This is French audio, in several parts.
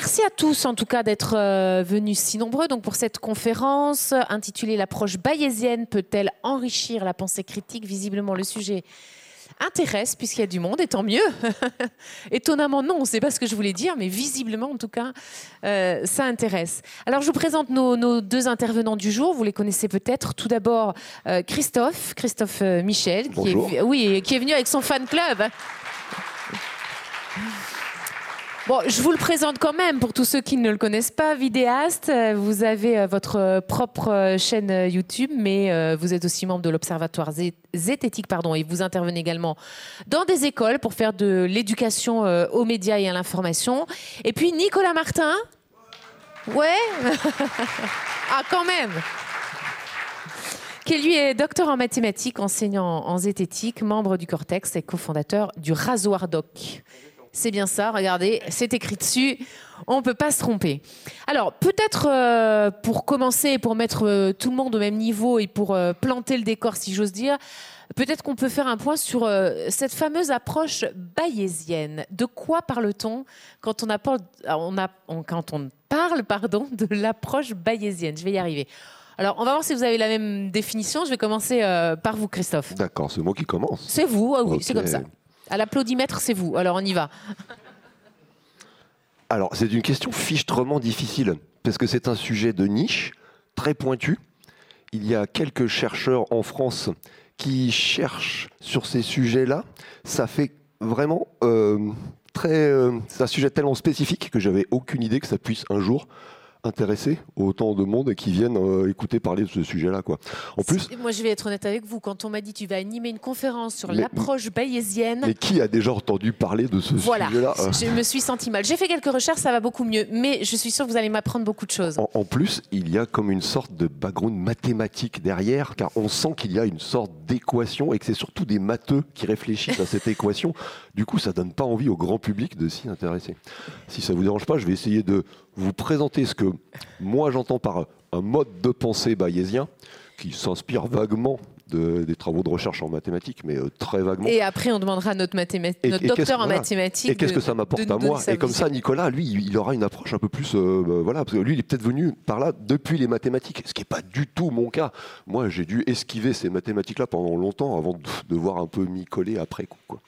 Merci à tous en tout cas d'être euh, venus si nombreux donc pour cette conférence intitulée L'approche bayésienne peut-elle enrichir la pensée critique? Visiblement le sujet intéresse puisqu'il y a du monde et tant mieux. Étonnamment non, c'est pas ce que je voulais dire, mais visiblement en tout cas euh, ça intéresse. Alors je vous présente nos, deux intervenants du jour, vous les connaissez peut-être. Tout d'abord euh, Christophe, Christophe Michel, qui est, oui, qui est venu avec son fan club. Bon, je vous le présente quand même pour tous ceux qui ne le connaissent pas. Vidéaste, euh, vous avez euh, votre euh, propre chaîne YouTube, mais vous êtes aussi membre de l'Observatoire zététique, pardon, et vous intervenez également dans des écoles pour faire de l'éducation aux médias et à l'information. Et puis Nicolas Martin. Ouais. ah, quand même qui lui est docteur en mathématiques, enseignant en zététique, membre du Cortex et cofondateur du Rasoir Doc. C'est bien ça, regardez, c'est écrit dessus. On ne peut pas se tromper. Alors, peut-être euh, pour commencer, pour mettre euh, tout le monde au même niveau et pour euh, planter le décor, si j'ose dire, peut-être qu'on peut faire un point sur cette fameuse approche bayésienne. De quoi parle-t-on quand on, on, a, quand on parle pardon, de l'approche bayésienne? Je vais y arriver. Alors, on va voir si vous avez la même définition. Je vais commencer par vous, Christophe. D'accord, c'est moi qui commence. C'est vous, ah oui, c'est comme ça. À l'applaudimètre, c'est vous. Alors on y va. Alors c'est une question fichtrement difficile, parce que c'est un sujet de niche, très pointu. Il y a quelques chercheurs en France qui cherchent sur ces sujets-là. Ça fait vraiment euh, très. Euh, c'est un sujet tellement spécifique que j'avais aucune idée que ça puisse un jour intéressés autant de monde qui viennent euh, écouter parler de ce sujet-là. Quoi. En plus, moi, je vais être honnête avec vous. Quand on m'a dit tu vas animer une conférence sur l'approche bayésienne, mais qui a déjà entendu parler de ce sujet-là euh Je me suis senti mal. J'ai fait quelques recherches, ça va beaucoup mieux, mais je suis sûr que vous allez m'apprendre beaucoup de choses. En, plus, il y a comme une sorte de background mathématique derrière, car on sent qu'il y a une sorte d'équation et que c'est surtout des matheux qui réfléchissent à cette équation. Du coup, ça donne pas envie au grand public de s'y intéresser. Si ça vous dérange pas, je vais essayer de vous présenter ce que moi j'entends par un mode de pensée bayésien qui s'inspire vaguement des travaux de recherche en mathématiques, mais euh, très vaguement. Et après, on demandera à notre, notre docteur en mathématiques. Et qu'est-ce que ça m'apporte à moi Et comme ça, Nicolas, lui, il aura une approche un peu plus. Euh, bah, voilà, parce que lui, il est peut-être venu par là depuis les mathématiques, ce qui n'est pas du tout mon cas. Moi, j'ai dû esquiver ces mathématiques-là pendant longtemps avant de, de voir un peu m'y coller après coup. Quoi.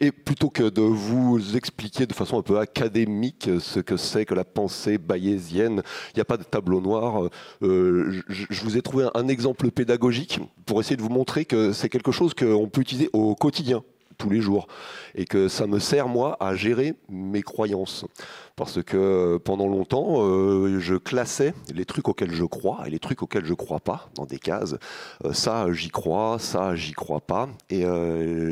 Et plutôt que de vous expliquer de façon un peu académique ce que c'est que la pensée bayésienne, il n'y a pas de tableau noir. Euh, je, vous ai trouvé un exemple pédagogique pour essayer de vous montrer que c'est quelque chose qu'on peut utiliser au quotidien tous les jours et que ça me sert moi à gérer mes croyances parce que euh, pendant longtemps euh, je classais les trucs auxquels je crois et les trucs auxquels je crois pas dans des cases. Euh, ça j'y crois ça j'y crois pas. Et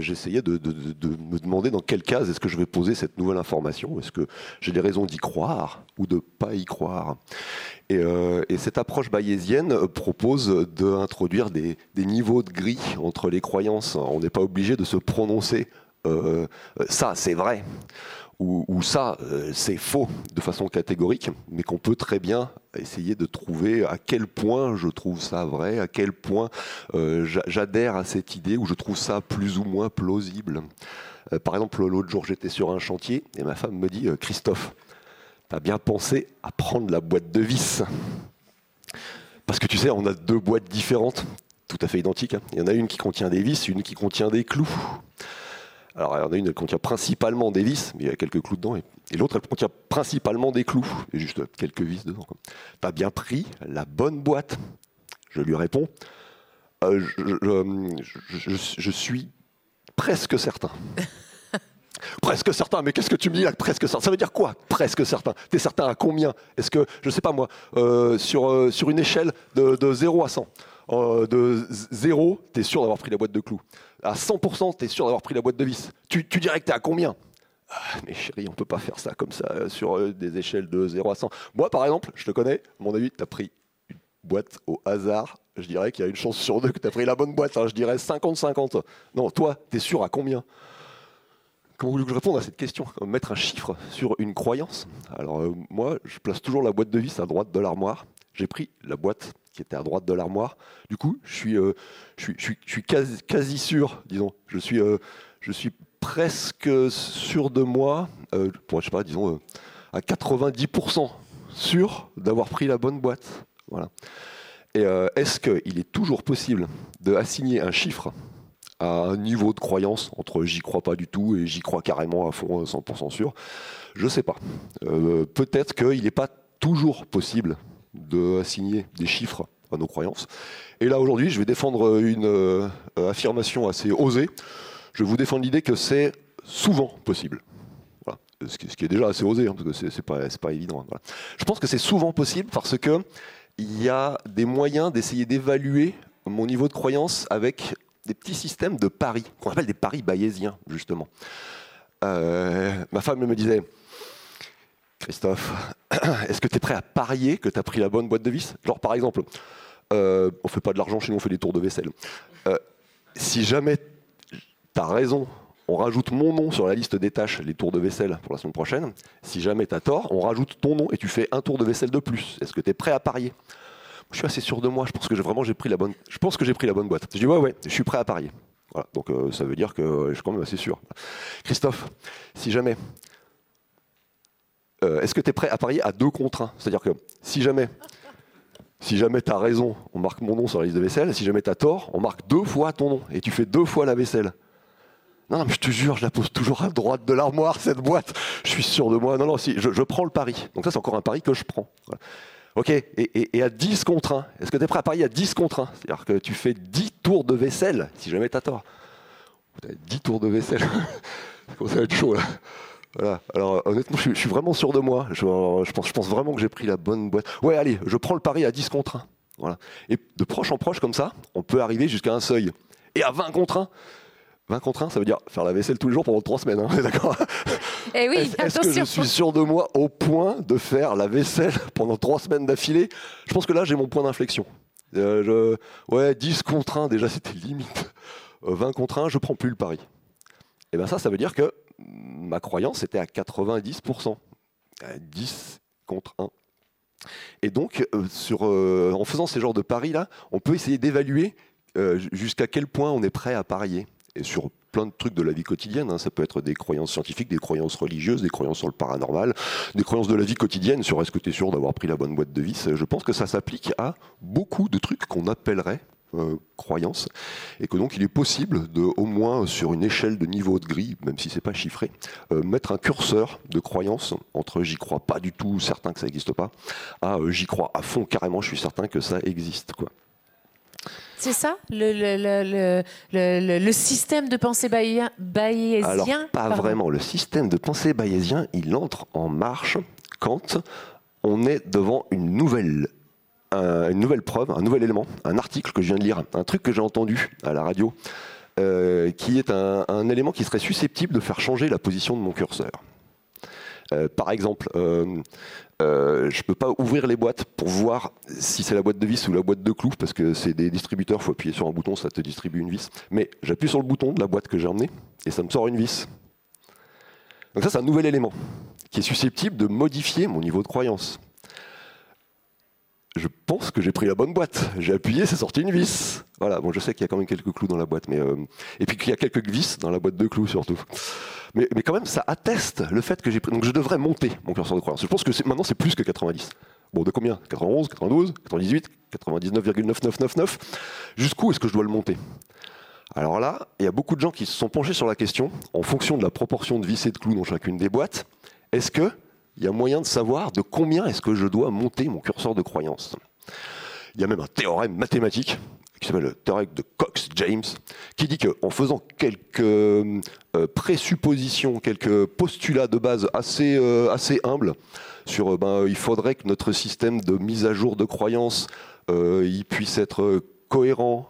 j'essayais de, me demander dans quelle case est-ce que je vais poser cette nouvelle information. Est-ce que j'ai des raisons d'y croire ou de pas y croire? Et, cette approche bayésienne propose d'introduire des, des niveaux de gris entre les croyances. On n'est pas obligé de se prononcer ça c'est vrai ou, ça euh, c'est faux de façon catégorique, mais qu'on peut très bien essayer de trouver à quel point je trouve ça vrai, à quel point euh, j'adhère à cette idée ou je trouve ça plus ou moins plausible. par exemple, l'autre jour j'étais sur un chantier et ma femme me dit Christophe, t'as bien pensé à prendre la boîte de vis parce que tu sais, on a deux boîtes différentes, tout à fait identiques. Hein. Il y en a une qui contient des vis, une qui contient des clous. Alors, il y en a une, elle contient principalement des vis, mais il y a quelques clous dedans. Et, l'autre, elle contient principalement des clous, et juste quelques vis dedans. Tu as bien pris la bonne boîte Je lui réponds euh, je, suis presque certain. presque certain, mais qu'est-ce que tu me dis là Presque certain? Ça veut dire quoi Presque certain? Tu es certain à combien? Est-ce que, je ne sais pas moi, euh, sur, euh, sur une échelle de, de 0 à 100, de 0, tu es sûr d'avoir pris la boîte de clous? À 100%, tu sûr d'avoir pris la boîte de vis. Tu, dirais que tu es à combien? Ah, mais chérie, on peut pas faire ça comme ça euh, sur euh, des échelles de 0 à 100. Moi, par exemple, je te connais, mon avis, tu pris une boîte au hasard. Je dirais qu'il y a une chance sur deux que tu as pris la bonne boîte. Hein. Je dirais 50-50. Non, toi, tu es sûr à combien? Comment voulez-vous que je réponde à cette question? Mettre un chiffre sur une croyance? Alors, euh, moi, je place toujours la boîte de vis à droite de l'armoire. J'ai pris la boîte qui était à droite de l'armoire. Du coup, je suis, euh, je suis, je suis, quasi, sûr, disons. Je suis, euh, je suis presque sûr de moi, euh, pour, sais pas, disons, à 90% sûr d'avoir pris la bonne boîte. Voilà. Et euh, est-ce qu'il est toujours possible d'assigner un chiffre à un niveau de croyance entre j'y crois pas du tout et j'y crois carrément à fond 100% sûr? Je ne sais pas. Euh, peut-être qu'il n'est pas toujours possible d'assigner des chiffres à nos croyances. Et là aujourd'hui, je vais défendre une euh, affirmation assez osée. Je vous défendre l'idée que c'est souvent possible. Ce, qui, est déjà assez osé, hein, parce que c'est pas, pas évident. Hein, je pense que c'est souvent possible parce que il y a des moyens d'essayer d'évaluer mon niveau de croyance avec des petits systèmes de paris, qu'on appelle des paris bayésiens, justement. Euh, ma femme me disait, Christophe, est-ce que tu es prêt à parier que tu as pris la bonne boîte de vis? Genre, par exemple, euh, on fait pas de l'argent chez nous, on fait des tours de vaisselle. Euh, si jamais tu as raison, on rajoute mon nom sur la liste des tâches, les tours de vaisselle pour la semaine prochaine. Si jamais tu as tort, on rajoute ton nom et tu fais un tour de vaisselle de plus. Est-ce que tu es prêt à parier? Je suis assez sûr de moi, je pense que vraiment j'ai pris la bonne je pense que j'ai pris la bonne boîte. Je dis ouais ouais, je suis prêt à parier. Voilà, donc euh, ça veut dire que je suis quand même assez sûr. Christophe, si jamais euh, est-ce que tu es prêt à parier à deux contre un? C'est-à-dire que si jamais si jamais tu as raison, on marque mon nom sur la liste de vaisselle. Si jamais tu as tort, on marque deux fois ton nom et tu fais deux fois la vaisselle. Non, mais je te jure, je la pose toujours à droite de l'armoire, cette boîte. Je suis sûr de moi. Non, non, si, je, prends le pari. Donc ça, c'est encore un pari que je prends. Ok, et, à 10 contre 1, est-ce que tu es prêt à parier à 10 contre 1 C'est-à-dire que tu fais 10 tours de vaisselle, si jamais tu as tort. 10 tours de vaisselle. ça va être chaud, là. Voilà. Alors, honnêtement, je, suis vraiment sûr de moi. Je, pense, je pense vraiment que j'ai pris la bonne boîte. Ouais, allez, je prends le pari à 10 contre 1. Voilà. Et de proche en proche, comme ça, on peut arriver jusqu'à un seuil. Et à 20 contre 1, 20 contre 1, ça veut dire faire la vaisselle tous les jours pendant 3 semaines, hein, d'accord? Eh oui, Est-ce que je suis sûr de moi au point de faire la vaisselle pendant 3 semaines d'affilée? Je pense que là, j'ai mon point d'inflexion. Euh, ouais, 10 contre 1, déjà, c'était limite. 20 euh, contre 1, je prends plus le pari. Et bien ça, ça veut dire que ma croyance était à 90%. 10 contre 1. Et donc, euh, sur, en faisant ces genres de paris-là, on peut essayer d'évaluer jusqu'à quel point on est prêt à parier et sur plein de trucs de la vie quotidienne. Hein. Ça peut être des croyances scientifiques, des croyances religieuses, des croyances sur le paranormal, des croyances de la vie quotidienne sur est-ce que tu es sûr d'avoir pris la bonne boîte de vis? Je pense que ça s'applique à beaucoup de trucs qu'on appellerait euh, croyances et que donc il est possible de au moins sur une échelle de niveau de gris, même si c'est pas chiffré, euh, mettre un curseur de croyance entre j'y crois pas du tout, certain que ça n'existe pas, à euh, j'y crois à fond carrément, je suis certain que ça existe quoi. C'est ça le, le, système de pensée bayésien Alors, pas vraiment. Le système de pensée bayésien, il entre en marche quand on est devant une nouvelle, une nouvelle preuve, un nouvel élément, un article que je viens de lire, un truc que j'ai entendu à la radio, euh, qui est un, élément qui serait susceptible de faire changer la position de mon curseur. Euh, par exemple, euh, je ne peux pas ouvrir les boîtes pour voir si c'est la boîte de vis ou la boîte de clous, parce que c'est des distributeurs, il faut appuyer sur un bouton, ça te distribue une vis. Mais j'appuie sur le bouton de la boîte que j'ai emmenée, et ça me sort une vis. Donc ça, c'est un nouvel élément qui est susceptible de modifier mon niveau de croyance. Je pense que j'ai pris la bonne boîte. J'ai appuyé, c'est sorti une vis. Voilà, bon, je sais qu'il y a quand même quelques clous dans la boîte, mais et puis qu'il y a quelques vis dans la boîte de clous surtout. Mais, quand même, ça atteste le fait que j'ai. Donc je devrais monter mon curseur de croyance. Je pense que maintenant, c'est plus que 90. Bon, de combien? 91, 92, 98, 99,9999 Jusqu'où est-ce que je dois le monter? Alors là, il y a beaucoup de gens qui se sont penchés sur la question, en fonction de la proportion de vis et de clous dans chacune des boîtes, est-ce qu'il y a moyen de savoir de combien est-ce que je dois monter mon curseur de croyance. Il y a même un théorème mathématique qui s'appelle le théorème de Cox-James, qui dit qu'en faisant quelques euh, présuppositions, quelques postulats de base assez, euh, assez humbles, sur euh, ben, il faudrait que notre système de mise à jour de croyances il puisse être cohérent,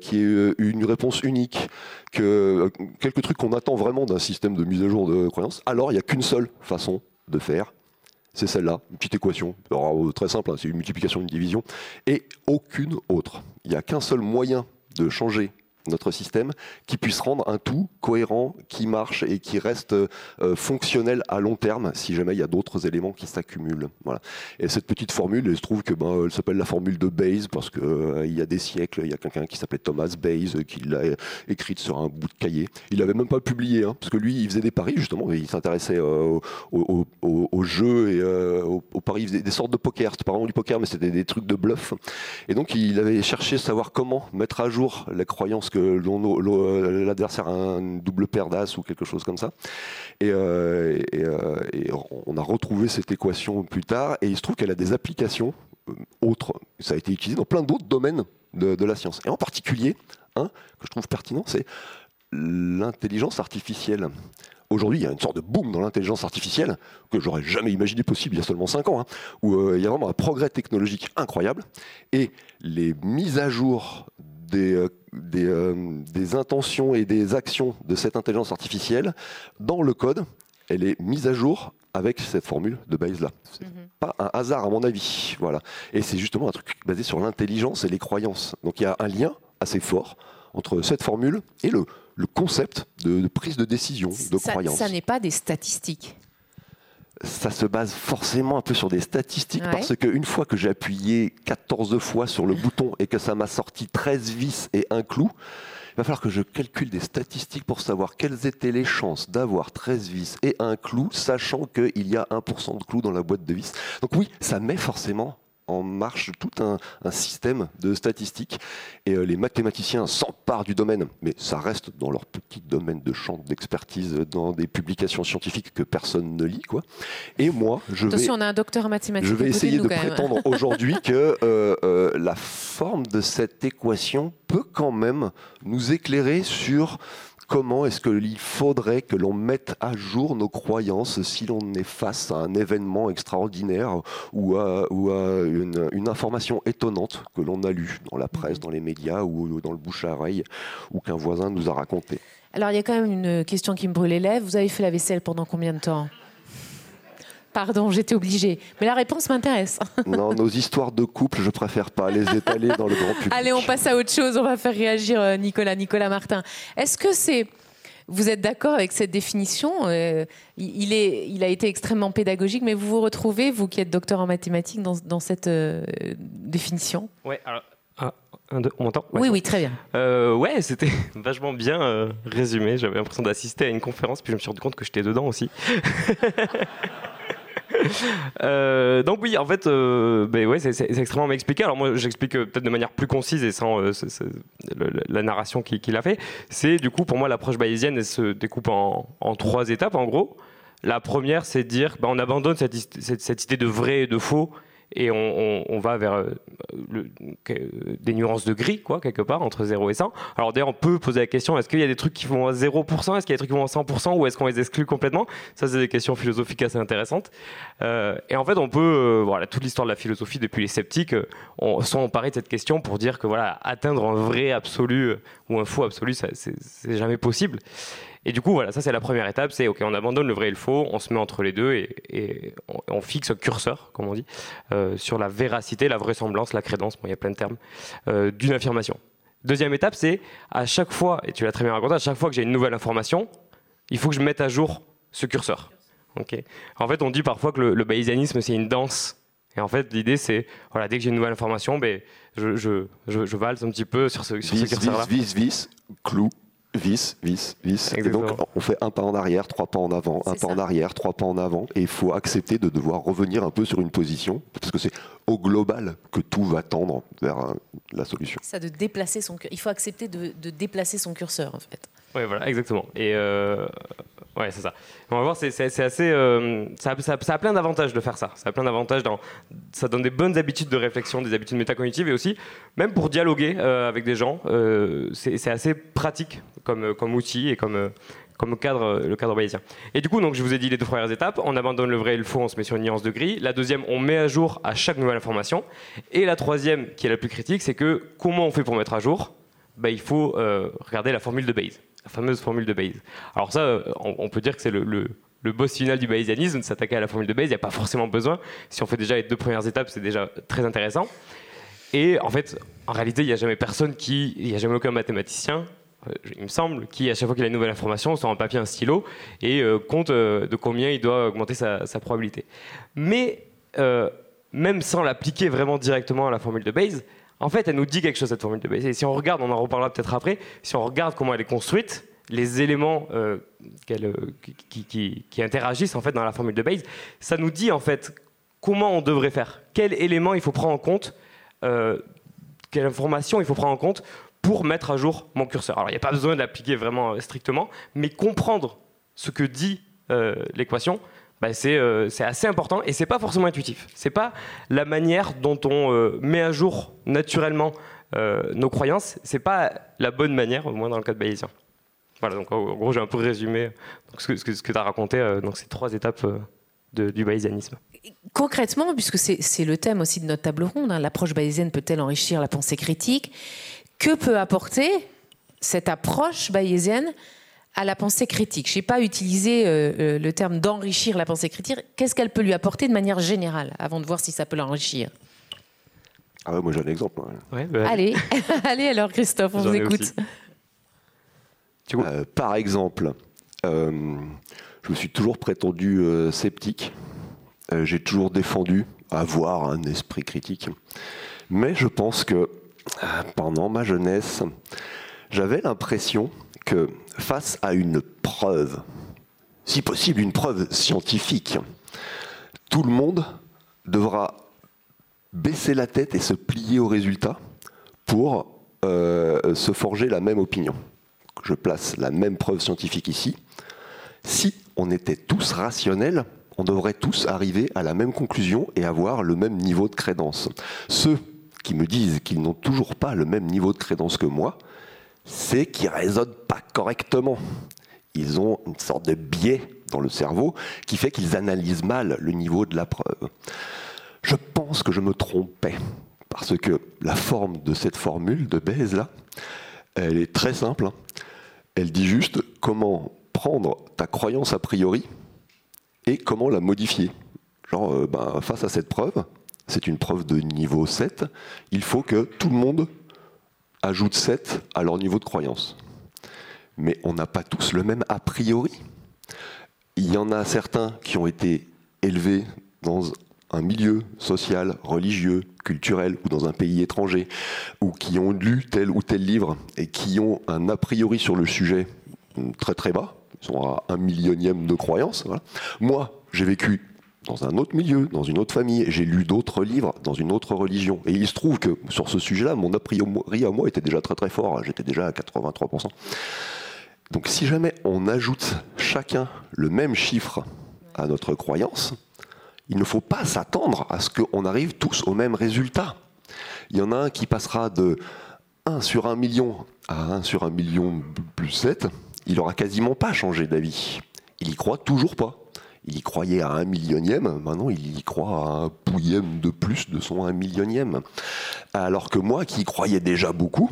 qui ait une réponse unique, que quelques trucs qu'on attend vraiment d'un système de mise à jour de croyances, alors il n'y a qu'une seule façon de faire, c'est celle-là, une petite équation. Alors, très simple, hein, c'est une multiplication, une division, et aucune autre. Il n'y a qu'un seul moyen de changer notre système, qui puisse rendre un tout cohérent, qui marche et qui reste euh, fonctionnel à long terme si jamais il y a d'autres éléments qui s'accumulent. Voilà. Et cette petite formule, il se trouve que ben, elle s'appelle la formule de Bayes parce qu'il euh, y a des siècles, il y a quelqu'un qui s'appelait Thomas Bayes qui l'a écrite sur un bout de cahier. Il n'avait même pas publié, hein, parce que lui, il faisait des paris justement, il s'intéressait euh, aux, jeux et aux, paris, il faisait des sortes de poker. C'était pas vraiment du poker, mais c'était des trucs de bluff. Et donc il avait cherché à savoir comment mettre à jour la croyance que l'adversaire a une double paire d'as ou quelque chose comme ça. Euh, euh, et, on a retrouvé cette équation plus tard, et il se trouve qu'elle a des applications euh, autres. Ça a été utilisé dans plein d'autres domaines de, la science. Et en particulier, un que je trouve pertinent, c'est l'intelligence artificielle. Aujourd'hui, il y a une sorte de boom dans l'intelligence artificielle que j'aurais jamais imaginé possible il y a seulement 5 ans, hein, où il y a vraiment un progrès technologique incroyable. Et les mises à jour des, euh, euh, des, intentions et des actions de cette intelligence artificielle dans le code, elle est mise à jour avec cette formule de Bayes là. C'est mhm. pas un hasard à mon avis, voilà. Et c'est justement un truc basé sur l'intelligence et les croyances. Donc il y a un lien assez fort entre cette formule et le, le concept de, prise de décision, de croyance. Ça n'est pas des statistiques ça se base forcément un peu sur des statistiques parce qu'une fois que j'ai appuyé 14 fois sur le bouton et que ça m'a sorti 13 vis et un clou, il va falloir que je calcule des statistiques pour savoir quelles étaient les chances d'avoir 13 vis et un clou, sachant qu'il y a 1% de clou dans la boîte de vis. Donc oui, ça met forcément en marche tout un, système de statistiques. Et euh, les mathématiciens s'emparent du domaine, mais ça reste dans leur petit domaine de champ d'expertise, dans des publications scientifiques que personne ne lit. Quoi. Et moi, je vais, on a un docteur en mathématiques je vais essayer de, prétendre aujourd'hui que euh, euh, la forme de cette équation peut quand même nous éclairer sur comment est-ce qu'il faudrait que l'on mette à jour nos croyances si l'on est face à un événement extraordinaire ou à, une, information étonnante que l'on a lue dans la presse, mhm. dans les médias ou dans le bouche à oreille ou qu'un voisin nous a raconté? Alors il y a quand même une question qui me brûle les lèvres. Vous avez fait la vaisselle pendant combien de temps? Pardon, j'étais obligée. Mais la réponse m'intéresse. non, nos histoires de couple, je préfère pas les étaler dans le grand public. Allez, on passe à autre chose. On va faire réagir euh, Nicolas, Nicolas Martin. Est-ce que c'est vous êtes d'accord avec cette définition euh, il, est, il a été extrêmement pédagogique, mais vous vous retrouvez, vous qui êtes docteur en mathématiques, dans, cette euh, définition? Oui, alors. Ah, on m'entend? Oui, oui, très bien. ouais, c'était vachement bien résumé. J'avais l'impression d'assister à une conférence, puis je me suis rendu compte que j'étais dedans aussi. Euh, donc oui, en fait, euh, ben c'est extrêmement expliqué. Alors moi, j'explique euh, peut-être de manière plus concise et sans la narration qu'il a fait. C'est du coup, pour moi, l'approche bayésienne, se découpe en, trois étapes, en gros. La première, c'est de dire, ben, on abandonne cette, idée de vrai et de faux et on, va vers euh, des nuances de gris, quoi, quelque part, entre 0 et 100. Alors d'ailleurs, on peut poser la question, est-ce qu'il y a des trucs qui vont à 0%, est-ce qu'il y a des trucs qui vont à 100%, ou est-ce qu'on les exclut complètement? Ça, c'est des questions philosophiques assez intéressantes. Euh, et en fait, on peut, euh, voilà, toute l'histoire de la philosophie depuis les sceptiques, on, sont emparés de cette question pour dire que voilà, atteindre un vrai absolu ou un faux absolu, c'est jamais possible. Et du coup, voilà, ça c'est la première étape, c'est ok, on abandonne le vrai et le faux, on se met entre les deux et, on, fixe un curseur, comme on dit, euh, sur la véracité, la vraisemblance, la crédence, bon, il y a plein de termes, euh, d'une affirmation. Deuxième étape, c'est à chaque fois, et tu l'as très bien raconté, à chaque fois que j'ai une nouvelle information, il faut que je mette à jour ce curseur. Okay en fait, on dit parfois que le, le bayésianisme, c'est une danse. Et en fait, l'idée, c'est, voilà, dès que j'ai une nouvelle information, ben, je, je, je, valse un petit peu sur ce, sur ce curseur-là. Vis, vis, vis, clou, vis, vis, vis. Et donc, on fait un pas en arrière, trois pas en avant, un pas en arrière, trois pas en avant. Et il faut accepter de devoir revenir un peu sur une position, parce que c'est au global que tout va tendre vers euh, la solution. Ça de déplacer son Il faut accepter de, de déplacer son curseur, en fait. Oui, voilà, exactement. Et euh, ouais, c'est ça. On va voir, c'est assez. Euh, ça, a plein d'avantages de faire ça. Ça a plein d'avantages. Dans, ça donne des bonnes habitudes de réflexion, des habitudes métacognitives et aussi, même pour dialoguer euh, avec des gens, c'est assez pratique comme, comme outil et comme. comme cadre, le cadre bayésien. Et du coup, donc, je vous ai dit les deux premières étapes. On abandonne le vrai et le faux, on se met sur une nuance de gris. La deuxième, on met à jour à chaque nouvelle information. Et la troisième, qui est la plus critique, c'est que comment on fait pour mettre à jour? Bah, Il faut regarder la formule de Bayes la fameuse formule de Bayes. Alors ça, euh, on, peut dire que c'est le, boss final du bayésianisme, s'attaquer à la formule de Bayes, il n'y a pas forcément besoin. Si on fait déjà les deux premières étapes, c'est déjà très intéressant. Et en fait, en réalité, il n'y a jamais personne qui, il n'y a jamais aucun mathématicien euh, il me semble, qui, à chaque fois qu'il a une nouvelle information, sort un papier, un stylo, et euh, compte de combien il doit augmenter sa, probabilité. Mais même sans l'appliquer vraiment directement à la formule de Bayes, en fait, elle nous dit quelque chose, cette formule de Bayes. Et si on regarde, on en reparlera peut-être après, si on regarde comment elle est construite, les éléments qui, qui, interagissent en fait dans la formule de Bayes, ça nous dit en fait comment on devrait faire, quels éléments il faut prendre en compte, quelle information il faut prendre en compte pour mettre à jour mon curseur. Alors il n'y a pas besoin de l'appliquer vraiment euh, strictement, mais comprendre ce que dit euh, l'équation, bah, euh, c'est assez important et c'est pas forcément intuitif. C'est pas la manière dont on met à jour naturellement nos croyances. C'est pas la bonne manière, au moins dans le cas de bayésien. Voilà, donc en gros j'ai un peu résumé ce que, ce tu as raconté, donc ces trois étapes du bayésianisme. Concrètement, puisque c'est le thème aussi de notre table ronde, hein, l'approche bayésienne peut-elle enrichir la pensée critique? Que peut apporter cette approche bayésienne à la pensée critique Je n'ai pas utilisé euh, euh, le terme d'enrichir la pensée critique. Qu'est-ce qu'elle peut lui apporter de manière générale, avant de voir si ça peut l'enrichir? Ah moi j'ai un exemple. Bah, allez, allez alors Christophe, on vous écoute. Euh, par exemple, je me suis toujours prétendu sceptique. j'ai toujours défendu avoir un esprit critique. Mais je pense que pendant ma jeunesse, j'avais l'impression que face à une preuve, si possible une preuve scientifique, tout le monde devra baisser la tête et se plier au résultat pour euh, se forger la même opinion. Je place la même preuve scientifique ici. Si on était tous rationnels, on devrait tous arriver à la même conclusion et avoir le même niveau de crédence. Ceux qui me disent qu'ils n'ont toujours pas le même niveau de crédence que moi, c'est qu'ils ne raisonnent pas correctement. Ils ont une sorte de biais dans le cerveau qui fait qu'ils analysent mal le niveau de la preuve. Je pense que je me trompais, parce que la forme de cette formule de Bayes, là, elle est très simple. Hein. Elle dit juste comment prendre ta croyance a priori et comment la modifier. Genre, euh, ben, face à cette preuve, c'est une preuve de niveau 7, il faut que tout le monde ajoute 7 à leur niveau de croyance. Mais on n'a pas tous le même a priori. Il y en a certains qui ont été élevés dans un milieu social, religieux, culturel ou dans un pays étranger, ou qui ont lu tel ou tel livre et qui ont un a priori sur le sujet très très bas, ils sont à un millionième de croyance. Moi, j'ai vécu dans un autre milieu, dans une autre famille. J'ai lu d'autres livres dans une autre religion. Et il se trouve que sur ce sujet-là, mon a priori à moi était déjà très très fort. J'étais déjà à 83%. Donc si jamais on ajoute chacun le même chiffre à notre croyance, il ne faut pas s'attendre à ce qu'on arrive tous au même résultat. Il y en a un qui passera de 1 sur 1 million à 1 sur 1 million plus 7. Il n'aura quasiment pas changé d'avis. Il y croit toujours pas. Il y croyait à un millionième, maintenant il y croit à un pouillème de plus de son un millionième. Alors que moi, qui y croyais déjà beaucoup,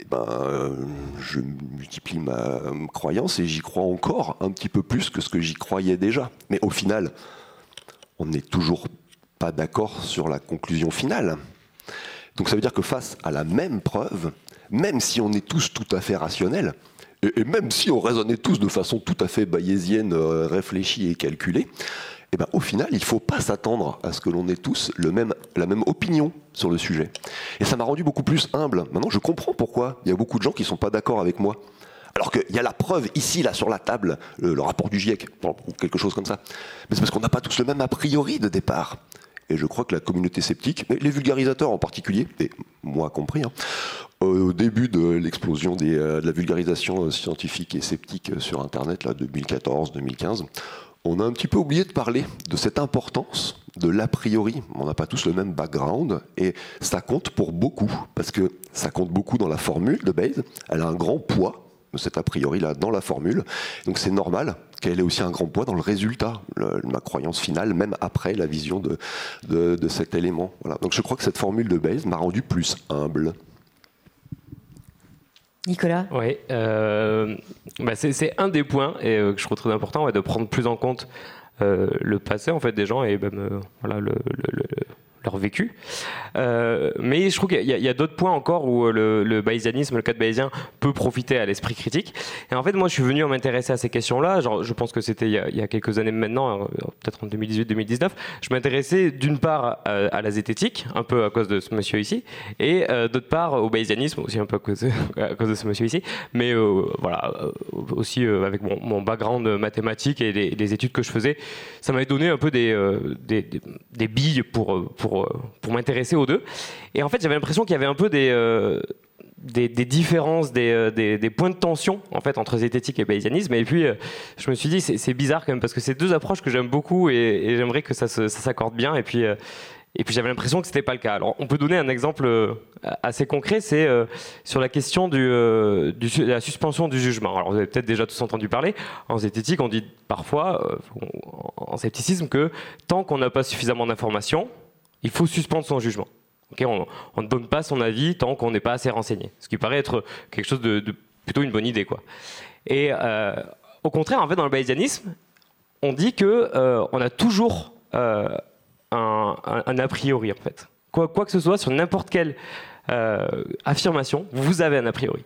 eh ben, je multiplie ma croyance et j'y crois encore un petit peu plus que ce que j'y croyais déjà. Mais au final, on n'est toujours pas d'accord sur la conclusion finale. Donc ça veut dire que face à la même preuve, même si on est tous tout à fait rationnels, et, même si on raisonnait tous de façon tout à fait bayésienne, euh, réfléchie et calculée, eh ben, au final, il ne faut pas s'attendre à ce que l'on ait tous la même opinion sur le sujet. Et ça m'a rendu beaucoup plus humble. Maintenant, je comprends pourquoi il y a beaucoup de gens qui ne sont pas d'accord avec moi. Alors qu'il y a la preuve ici, là, sur la table, le, rapport du GIEC, ou quelque chose comme ça. Mais c'est parce qu'on n'a pas tous le même a priori de départ. Et je crois que la communauté sceptique, les vulgarisateurs en particulier, et moi compris, hein, au début de l'explosion euh, de la vulgarisation euh, scientifique et sceptique sur Internet, là, 2014-2015, on a un petit peu oublié de parler de cette importance de l'a priori. On n'a pas tous le même background et ça compte pour beaucoup parce que ça compte beaucoup dans la formule de Bayes. Elle a un grand poids cet a priori là dans la formule. Donc c'est normal qu'elle ait aussi un grand poids dans le résultat, ma croyance finale, même après la vision de, de, cet élément. Donc je crois que cette formule de Bayes m'a rendu plus humble. Nicolas Oui, euh, bah c'est un des points et, euh, que je trouve très important, de prendre plus en compte euh, le passé en fait, des gens et même voilà, le, leur vécu. Euh, mais je trouve qu'il y a, d'autres points encore où euh, le, le bayésianisme, le code bayésien peut profiter à l'esprit critique. Et en fait, moi, je suis venu m'intéresser à ces questions-là. Je pense que c'était il, y a quelques années maintenant, euh, peut-être en 2018-2019. Je m'intéressais d'une part à, la zététique, un peu à cause de ce monsieur ici, et d'autre part au bayésianisme, aussi un peu à cause de, ce monsieur ici. Mais voilà, aussi avec mon, mon, background mathématique et les, études que je faisais, ça m'avait donné un peu des, billes pour pour, euh, pour m'intéresser aux deux. Et en fait, j'avais l'impression qu'il y avait un peu des, euh, des, différences, euh, des, des, points de tension en fait entre zététique et bayésianisme. Et puis, je me suis dit, c'est bizarre quand même parce que c'est deux approches que j'aime beaucoup et, j'aimerais que ça, s'accorde bien. Et puis, et puis j'avais l'impression que c'était pas le cas. Alors, on peut donner un exemple assez concret, c'est sur la question de la suspension du jugement. Alors, vous avez peut-être déjà tous entendu parler. En zététique, on dit parfois, en scepticisme, que tant qu'on n'a pas suffisamment d'informations, il faut suspendre son jugement. on, ne donne pas son avis tant qu'on n'est pas assez renseigné. Ce qui paraît être quelque chose de, plutôt une bonne idée. Quoi. Et euh, au contraire, en fait, dans le bayésianisme, on dit que euh, on a toujours euh, un, a priori, en fait. Quoi, quoi que ce soit, sur n'importe quelle affirmation, vous avez un a priori.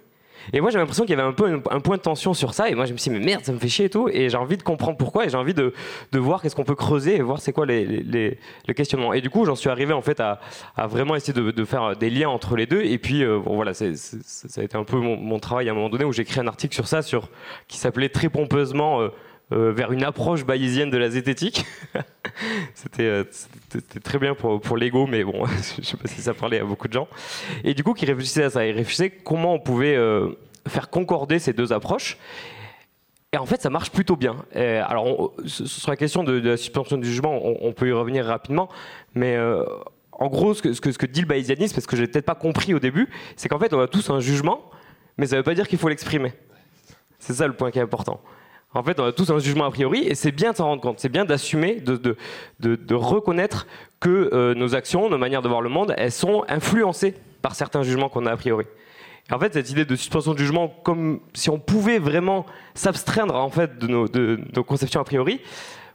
Et moi, j'avais l'impression qu'il y avait un peu un, point de tension sur ça. Et moi, je me suis dit, mais merde, ça me fait chier et tout. Et j'ai envie de comprendre pourquoi. Et j'ai envie de, voir qu'est-ce qu'on peut creuser et voir c'est quoi les, les, questionnements. Et du coup, j'en suis arrivé en fait à, vraiment essayer de, faire des liens entre les deux. Et puis, euh, bon, voilà, ça a été un peu mon, travail à un moment donné où j'ai écrit un article sur ça, sur, qui s'appelait très pompeusement. Euh, vers une approche bayésienne de la zététique. Euh, c'était très bien pour, l'ego, mais bon, je ne sais pas si ça parlait à beaucoup de gens. Et du coup, qui réfléchissait à ça, il réfléchissait comment on pouvait euh, faire concorder ces deux approches. Et en fait, ça marche plutôt bien. alors, sur la question de, la suspension du jugement, on, peut y revenir rapidement, mais en gros, ce que, ce que, dit le bayésianisme, parce que j'ai peut-être pas compris au début, c'est qu'en fait, on a tous un jugement, mais ça ne veut pas dire qu'il faut l'exprimer. C'est ça le point qui est important. En fait, on a tous un jugement a priori, et c'est bien de s'en rendre compte, c'est bien d'assumer, de, reconnaître que euh, nos actions, nos manières de voir le monde, elles sont influencées par certains jugements qu'on a a priori. En fait, cette idée de suspension de jugement, comme si on pouvait vraiment s'abstraindre en fait de nos, de nos, conceptions a priori,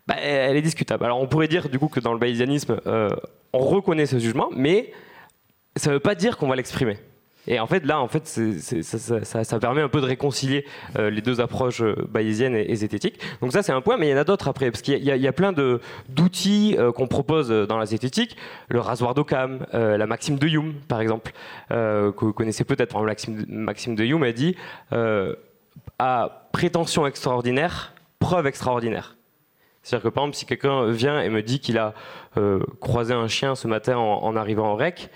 bah, elle est discutable. Alors, on pourrait dire du coup que dans le bayésianisme, euh, on reconnaît ce jugement, mais ça ne veut pas dire qu'on va l'exprimer. Et en fait, là, en fait, ça, permet un peu de réconcilier euh, les deux approches euh, bayésiennes et, zététiques. Donc ça, c'est un point, mais il y en a d'autres après, parce qu'il y, a plein d'outils euh, qu'on propose dans la zététique. Le rasoir d'Occam, la maxime de Hume, par exemple, que vous connaissez peut-être. La maxime, maxime de Hume a dit à prétention extraordinaire, preuve extraordinaire. C'est-à-dire que par exemple, si quelqu'un vient et me dit qu'il a croisé un chien ce matin en arrivant au REC,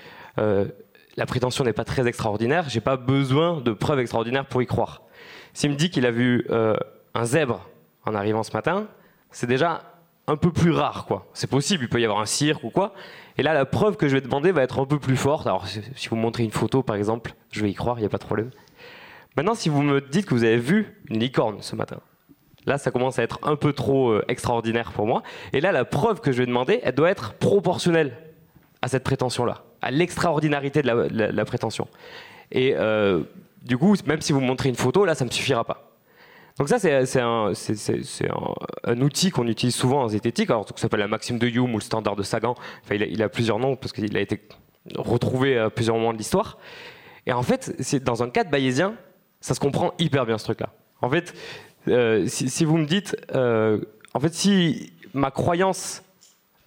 la prétention n'est pas très extraordinaire, j'ai pas besoin de preuves extraordinaires pour y croire. S'il me dit qu'il a vu euh, un zèbre en arrivant ce matin, c'est déjà un peu plus rare, quoi. C'est possible, il peut y avoir un cirque ou quoi. Et là, la preuve que je vais demander va être un peu plus forte. Alors, si vous montrez une photo, par exemple, je vais y croire, il n'y a pas de problème. Maintenant, si vous me dites que vous avez vu une licorne ce matin, là, ça commence à être un peu trop euh, extraordinaire pour moi. Et là, la preuve que je vais demander, elle doit être proportionnelle à cette prétention-là à l'extraordinarité de, la, prétention. Et euh, du coup, même si vous montrez une photo, là, ça ne me suffira pas. Donc ça, c'est un, outil qu'on utilise souvent en zététique, alors ça s'appelle la maxime de Hume ou le standard de Sagan. Enfin, il, a, plusieurs noms parce qu'il a été retrouvé à plusieurs moments de l'histoire. Et en fait, dans un cadre bayésien, ça se comprend hyper bien ce truc-là. En fait, euh, si, vous me dites, euh, en fait, si ma croyance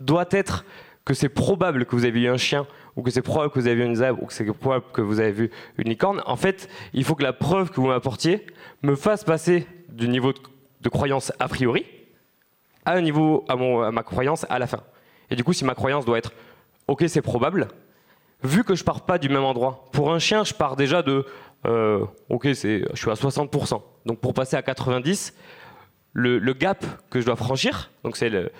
doit être que c'est probable que vous avez eu un chien ou que c'est probable que vous avez vu une zèbre, ou que c'est probable que vous avez vu une licorne, en fait, il faut que la preuve que vous m'apportiez me fasse passer du niveau de, croyance a priori à un niveau, à, mon, à ma croyance à la fin. Et du coup, si ma croyance doit être OK, c'est probable, vu que je pars pas du même endroit, pour un chien, je pars déjà de euh, OK, je suis à 60%. Donc pour passer à 90, le, le gap que je dois franchir, donc c'est le,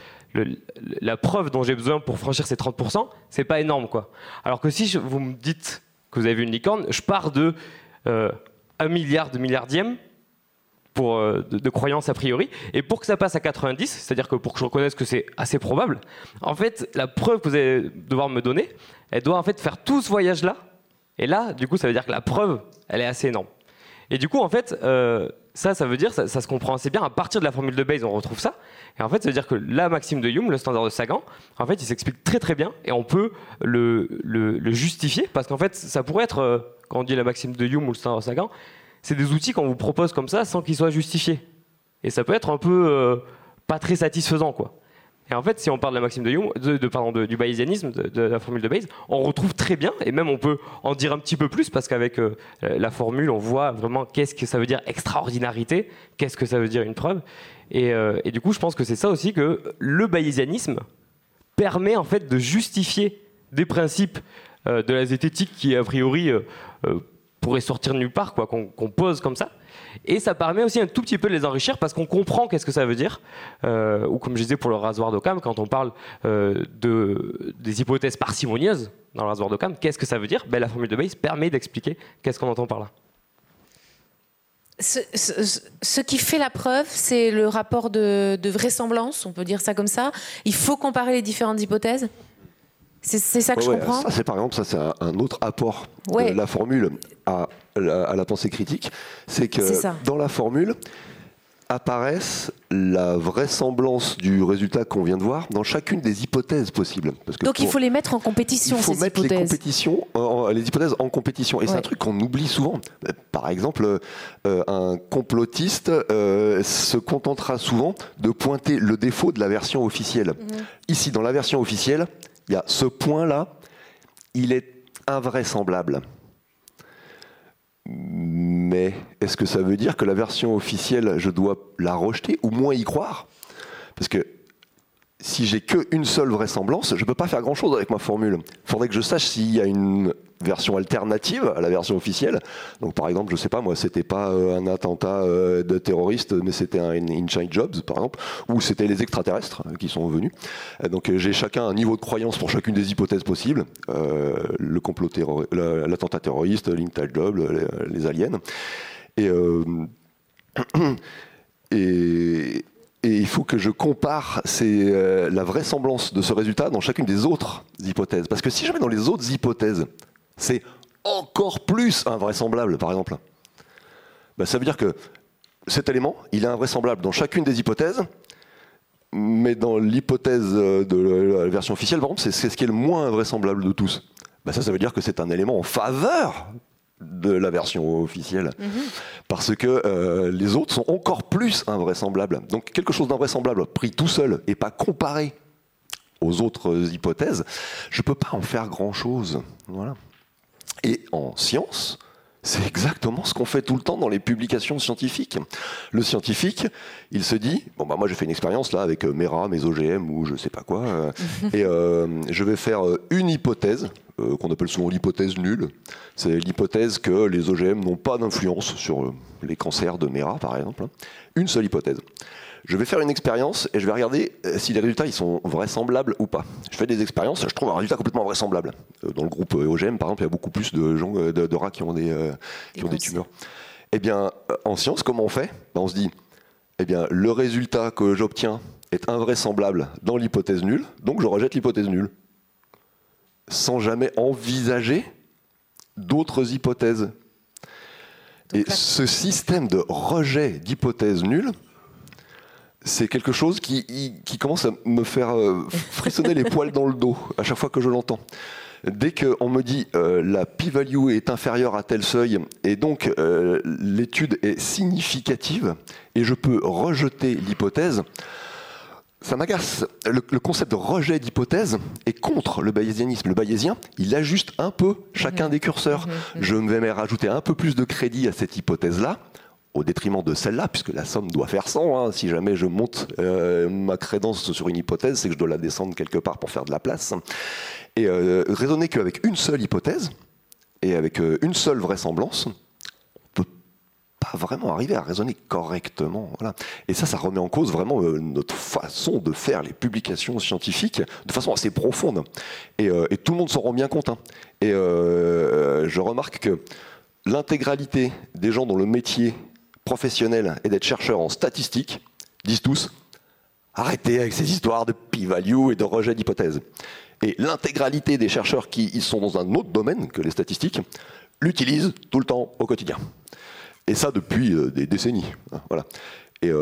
la preuve dont j'ai besoin pour franchir ces 30%, c'est pas énorme quoi. Alors que si vous me dites que vous avez vu une licorne, je pars de euh, 1 milliard de milliardième pour, euh, de, croyance a priori. Et pour que ça passe à 90, c'est-à-dire que pour que je reconnaisse que c'est assez probable, en fait, la preuve que vous allez devoir me donner, elle doit en fait faire tout ce voyage-là. Et là, du coup, ça veut dire que la preuve, elle est assez énorme. Et du coup, en fait, euh, Ça, ça veut dire, ça, ça, se comprend assez bien. À partir de la formule de Bayes, on retrouve ça. Et en fait, ça veut dire que la maxime de Hume, le standard de Sagan, en fait, il s'explique très très bien et on peut le, le, justifier parce qu'en fait, ça pourrait être, euh, quand on dit la maxime de Hume ou le standard de Sagan, c'est des outils qu'on vous propose comme ça sans qu'ils soient justifiés. Et ça peut être un peu euh, pas très satisfaisant, quoi. Et en fait, si on parle de la maxime de Hume, du bayésianisme, de, la formule de Bayes, on retrouve très bien, et même on peut en dire un petit peu plus, parce qu'avec euh, la formule, on voit vraiment qu'est-ce que ça veut dire extraordinarité, qu'est-ce que ça veut dire une preuve. Euh, et, du coup, je pense que c'est ça aussi que le bayésianisme permet en fait de justifier des principes euh, de la zététique qui, a priori, pourraient sortir nulle part, quoi, qu'on pose comme ça. Et ça permet aussi un tout petit peu de les enrichir parce qu'on comprend qu'est-ce que ça veut dire. Euh, ou comme je disais pour le rasoir d'Occam, quand on parle euh, de, des hypothèses parcimonieuses dans le rasoir d'Occam, qu'est-ce que ça veut dire? Ben, La formule de Bayes permet d'expliquer qu'est-ce qu'on entend par là. Ce, qui fait la preuve, c'est le rapport de, vraisemblance, on peut dire ça comme ça. Il faut comparer les différentes hypothèses? C'est ça que je comprends. C'est par exemple, ça c'est un autre apport de la formule à la, pensée critique. C'est que dans la formule apparaissent la vraisemblance du résultat qu'on vient de voir dans chacune des hypothèses possibles. Donc il faut les mettre en compétition. Il faut mettre les compétitions, les hypothèses en compétition. Et c'est un truc qu'on oublie souvent. Par exemple, euh, un complotiste euh, se contentera souvent de pointer le défaut de la version officielle. Mhm. Ici, dans la version officielle, il ce point-là, il est invraisemblable. Mais est-ce que ça veut dire que la version officielle, je dois la rejeter ou moins y croire? Parce que si j'ai qu'une seule vraisemblance, je ne peux pas faire grand-chose avec ma formule. Il faudrait que je sache s'il y a une version alternative à la version officielle. Donc par exemple, je sais pas moi, c'était pas euh, un attentat euh, de terroriste, mais c'était un Inside Jobs par exemple, ou c'était les extraterrestres euh, qui sont venus. Donc j'ai chacun un niveau de croyance pour chacune des hypothèses possibles. le complot l'attentat terroriste, l'Inside Jobs, les, aliens. et il faut que je compare la vraisemblance de ce résultat dans chacune des autres hypothèses. Parce que si je dans les autres hypothèses c'est encore plus invraisemblable, par exemple. Bah, ça veut dire que cet élément, il est invraisemblable dans chacune des hypothèses, mais dans l'hypothèse de la version officielle, par exemple, c'est ce qui est le moins invraisemblable de tous. Bah, ça, ça veut dire que c'est un élément en faveur de la version officielle. Mhm. Parce que euh, les autres sont encore plus invraisemblables. Donc quelque chose d'invraisemblable pris tout seul et pas comparé aux autres hypothèses, je ne peux pas en faire grand-chose. Voilà. Et en science, c'est exactement ce qu'on fait tout le temps dans les publications scientifiques. Le scientifique, il se dit bon bah moi j'ai fait une expérience là avec euh, Mera, mes OGM ou je sais pas quoi, euh, et euh, je vais faire une hypothèse qu'on appelle souvent l'hypothèse nulle. C'est l'hypothèse que les OGM n'ont pas d'influence sur les cancers de Mera par exemple. Une seule hypothèse je vais faire une expérience et je vais regarder euh, si les résultats ils sont vraisemblables ou pas. Je fais des expériences, je trouve un résultat complètement vraisemblable. Euh, dans le groupe OGM, par exemple, il y a beaucoup plus de, gens, euh, de, rats qui ont des, qui ont des tumeurs. Eh bien, en science, comment on fait? Ben, On se dit, eh bien, le résultat que j'obtiens est invraisemblable dans l'hypothèse nulle, donc je rejette l'hypothèse nulle. Sans jamais envisager d'autres hypothèses. Et ce système de rejet d'hypothèses nulles, c'est quelque chose qui, commence à me faire euh, frissonner les poils dans le dos à chaque fois que je l'entends. Dès qu'on me dit euh, la p-value est inférieure à tel seuil et donc euh, l'étude est significative et je peux rejeter l'hypothèse, ça m'agace. Le, concept de rejet d'hypothèse est contre le bayésianisme. Le bayésien, il ajuste un peu chacun mmh. des curseurs. Mmh. Mmh. Je vais rajouter un peu plus de crédit à cette hypothèse-là au détriment de celle-là, puisque la somme doit faire 100. Hein. Si jamais je monte euh, ma crédence sur une hypothèse, c'est que je dois la descendre quelque part pour faire de la place. Et euh, raisonner qu'avec une seule hypothèse et avec euh, une seule vraisemblance, on peut pas vraiment arriver à raisonner correctement. Voilà. Et ça, ça remet en cause vraiment notre façon de faire les publications scientifiques de façon assez profonde. Et, tout le monde s'en rend bien compte. Hein. Et je remarque que l'intégralité des gens dont le métier professionnel et d'être chercheur en statistique disent tous arrêtez avec ces histoires de p-value et de rejet d'hypothèses. Et l'intégralité des chercheurs qui sont dans un autre domaine que les statistiques l'utilisent tout le temps au quotidien. Et ça depuis des décennies. Hein, voilà. Et,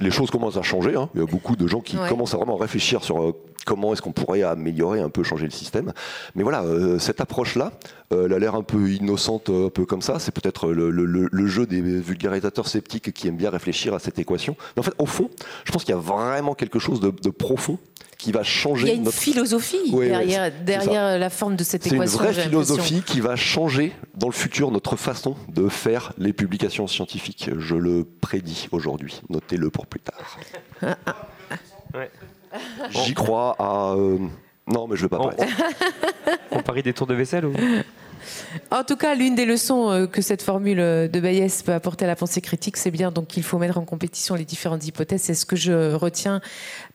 les choses commencent à changer. Hein. Il y a beaucoup de gens qui commencent à vraiment réfléchir sur comment est-ce qu'on pourrait améliorer un peu, changer le système. Mais voilà, cette approche-là, elle a l'air un peu innocente, un peu comme ça. C'est peut-être le, jeu des vulgarisateurs sceptiques qui aiment bien réfléchir à cette équation. Mais en fait, au fond, je pense qu'il y a vraiment quelque chose de, de profond qui va changer. Il y a une philosophie derrière, derrière la forme de cette équation. C'est une vraie philosophie qui va changer dans le futur notre façon de faire les publications scientifiques. Je le prédis aujourd'hui. Notez-le pour plus tard. J'y crois à. Euh, non, mais je ne vais pas parler. On parie des tours de vaisselle ou? En tout cas, l'une des leçons euh, que cette formule euh, de Bayes peut apporter à la pensée critique, c'est bien donc qu'il faut mettre en compétition les différentes hypothèses. C'est ce que je retiens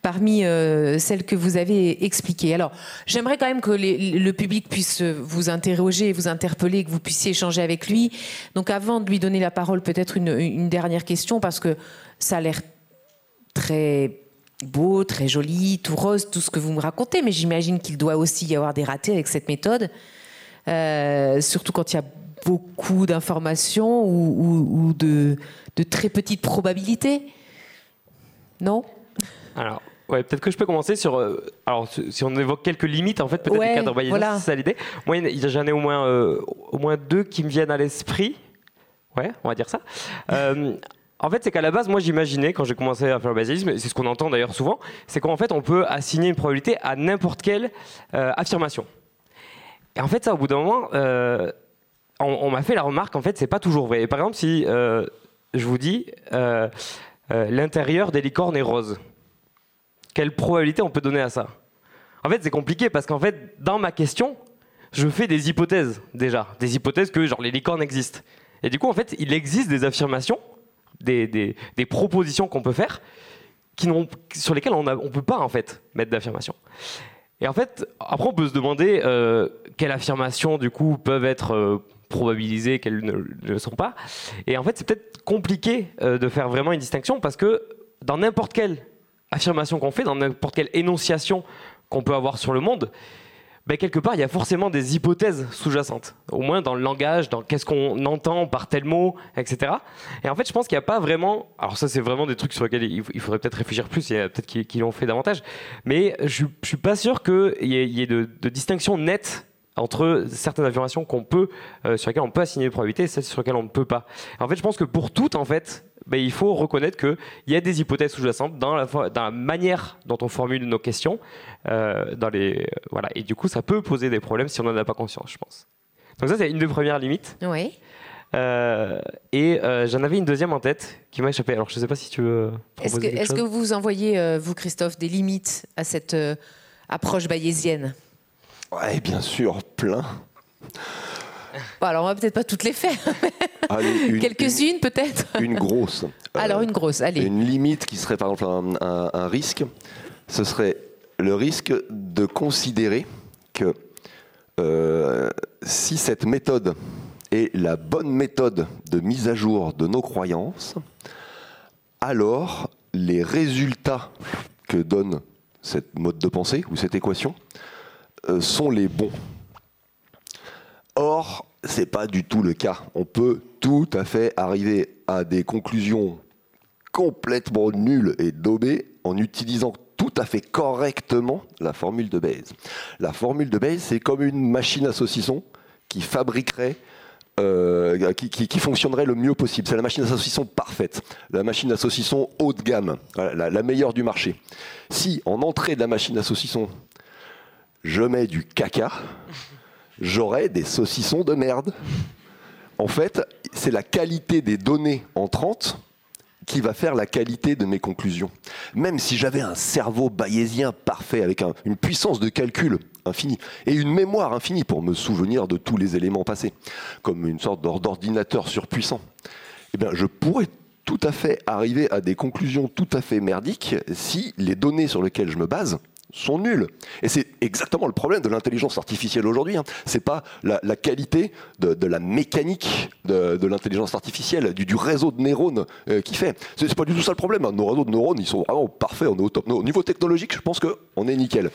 parmi euh, celles que vous avez expliquées. Alors, j'aimerais quand même que le public puisse vous interroger, vous interpeller, que vous puissiez échanger avec lui. Donc, avant de lui donner la parole, peut-être une, une dernière question, parce que ça a l'air très beau, très joli, tout rose, tout ce que vous me racontez, mais j'imagine qu'il doit aussi y avoir des ratés avec cette méthode. Euh, surtout quand il y a beaucoup d'informations ou, de, très petites probabilités. Non? Alors, ouais, peut-être que je peux commencer sur. Euh, alors, si on évoque quelques limites, en fait, peut-être ouais, cadres voilà. c'est ça l'idée. Moi, j'en ai au moins, euh, au moins deux qui me viennent à l'esprit. Ouais, on va dire ça. En fait, c'est qu'à la base, moi, j'imaginais, quand j'ai commencé à faire le basilisme, c'est ce qu'on entend d'ailleurs souvent, c'est qu'en fait, on peut assigner une probabilité à n'importe quelle affirmation. Et en fait, ça, au bout d'un moment, euh, on, m'a fait la remarque, en fait, c'est pas toujours vrai. par exemple, si euh, je vous dis euh, l'intérieur des licornes est rose, quelle probabilité on peut donner à ça? En fait, c'est compliqué parce qu'en fait, dans ma question, je fais des hypothèses déjà, des hypothèses que genre les licornes existent. Et du coup, en fait, il existe des affirmations, des, des, propositions qu'on peut faire, qui sur lesquelles on ne peut pas en fait mettre d'affirmation. Et en fait, après, on peut se demander euh, quelles affirmations, du coup, peuvent être euh, probabilisées, quelles ne, le sont pas. Et en fait, c'est peut-être compliqué euh, de faire vraiment une distinction parce que dans n'importe quelle affirmation qu'on fait, dans n'importe quelle énonciation qu'on peut avoir sur le monde, ben, quelque part, il y a forcément des hypothèses sous-jacentes, au moins dans le langage, dans qu'est-ce qu'on entend par tel mot, etc. Et en fait, je pense qu'il n'y a pas vraiment. Alors, ça, c'est vraiment des trucs sur lesquels il faudrait peut-être réfléchir plus, il y a peut-être qui, l'ont fait davantage, mais je ne suis pas sûr qu'il y ait, de distinction nette entre certaines affirmations qu'on peut, euh, sur lesquelles on peut assigner des probabilités et celles sur lesquelles on ne peut pas. En fait, je pense que pour toutes, en fait, ben, il faut reconnaître qu'il y a des hypothèses sous-jacentes dans la, dans la manière dont on formule nos questions. Euh, dans les, voilà. Et du coup, ça peut poser des problèmes si on n'en a pas conscience, je pense. Donc ça, c'est une des premières limites. Oui. Euh, et j'en avais une deuxième en tête qui m'a échappé. Alors, je ne sais pas si tu veux. Est-ce que, est que, vous envoyez, vous, Christophe, des limites à cette approche bayésienne? Ouais, bien sûr, plein. Bon, alors on va peut-être pas toutes les faire. Quelques-unes peut-être. Une grosse. Alors une grosse, allez. Une limite qui serait par exemple un, risque, ce serait le risque de considérer que euh, si cette méthode est la bonne méthode de mise à jour de nos croyances, alors les résultats que donne cette mode de pensée ou cette équation euh, sont les bons. Or, ce n'est pas du tout le cas. On peut tout à fait arriver à des conclusions complètement nulles et daubées en utilisant tout à fait correctement la formule de Bayes. La formule de Bayes, c'est comme une machine à saucisson qui fabriquerait euh, qui, fonctionnerait le mieux possible. C'est la machine à saucisson parfaite, la machine à saucisson haut de gamme, la, meilleure du marché. Si en entrée de la machine à saucisson, je mets du caca, j'aurai des saucissons de merde. En fait, c'est la qualité des données entrantes qui va faire la qualité de mes conclusions. Même si j'avais un cerveau bayésien parfait, avec une puissance de calcul infinie, et une mémoire infinie pour me souvenir de tous les éléments passés, comme une sorte d'ordinateur surpuissant, eh bien, je pourrais tout à fait arriver à des conclusions tout à fait merdiques si les données sur lesquelles je me base sont nuls. Et c'est exactement le problème de l'intelligence artificielle aujourd'hui. Hein. C'est pas la, qualité de, la mécanique de, l'intelligence artificielle, du, réseau de neurones euh, qui fait. C'est pas du tout ça le problème. Hein. Nos réseaux de neurones, ils sont vraiment parfaits. On est au top. Au niveau technologique, je pense qu'on est nickel.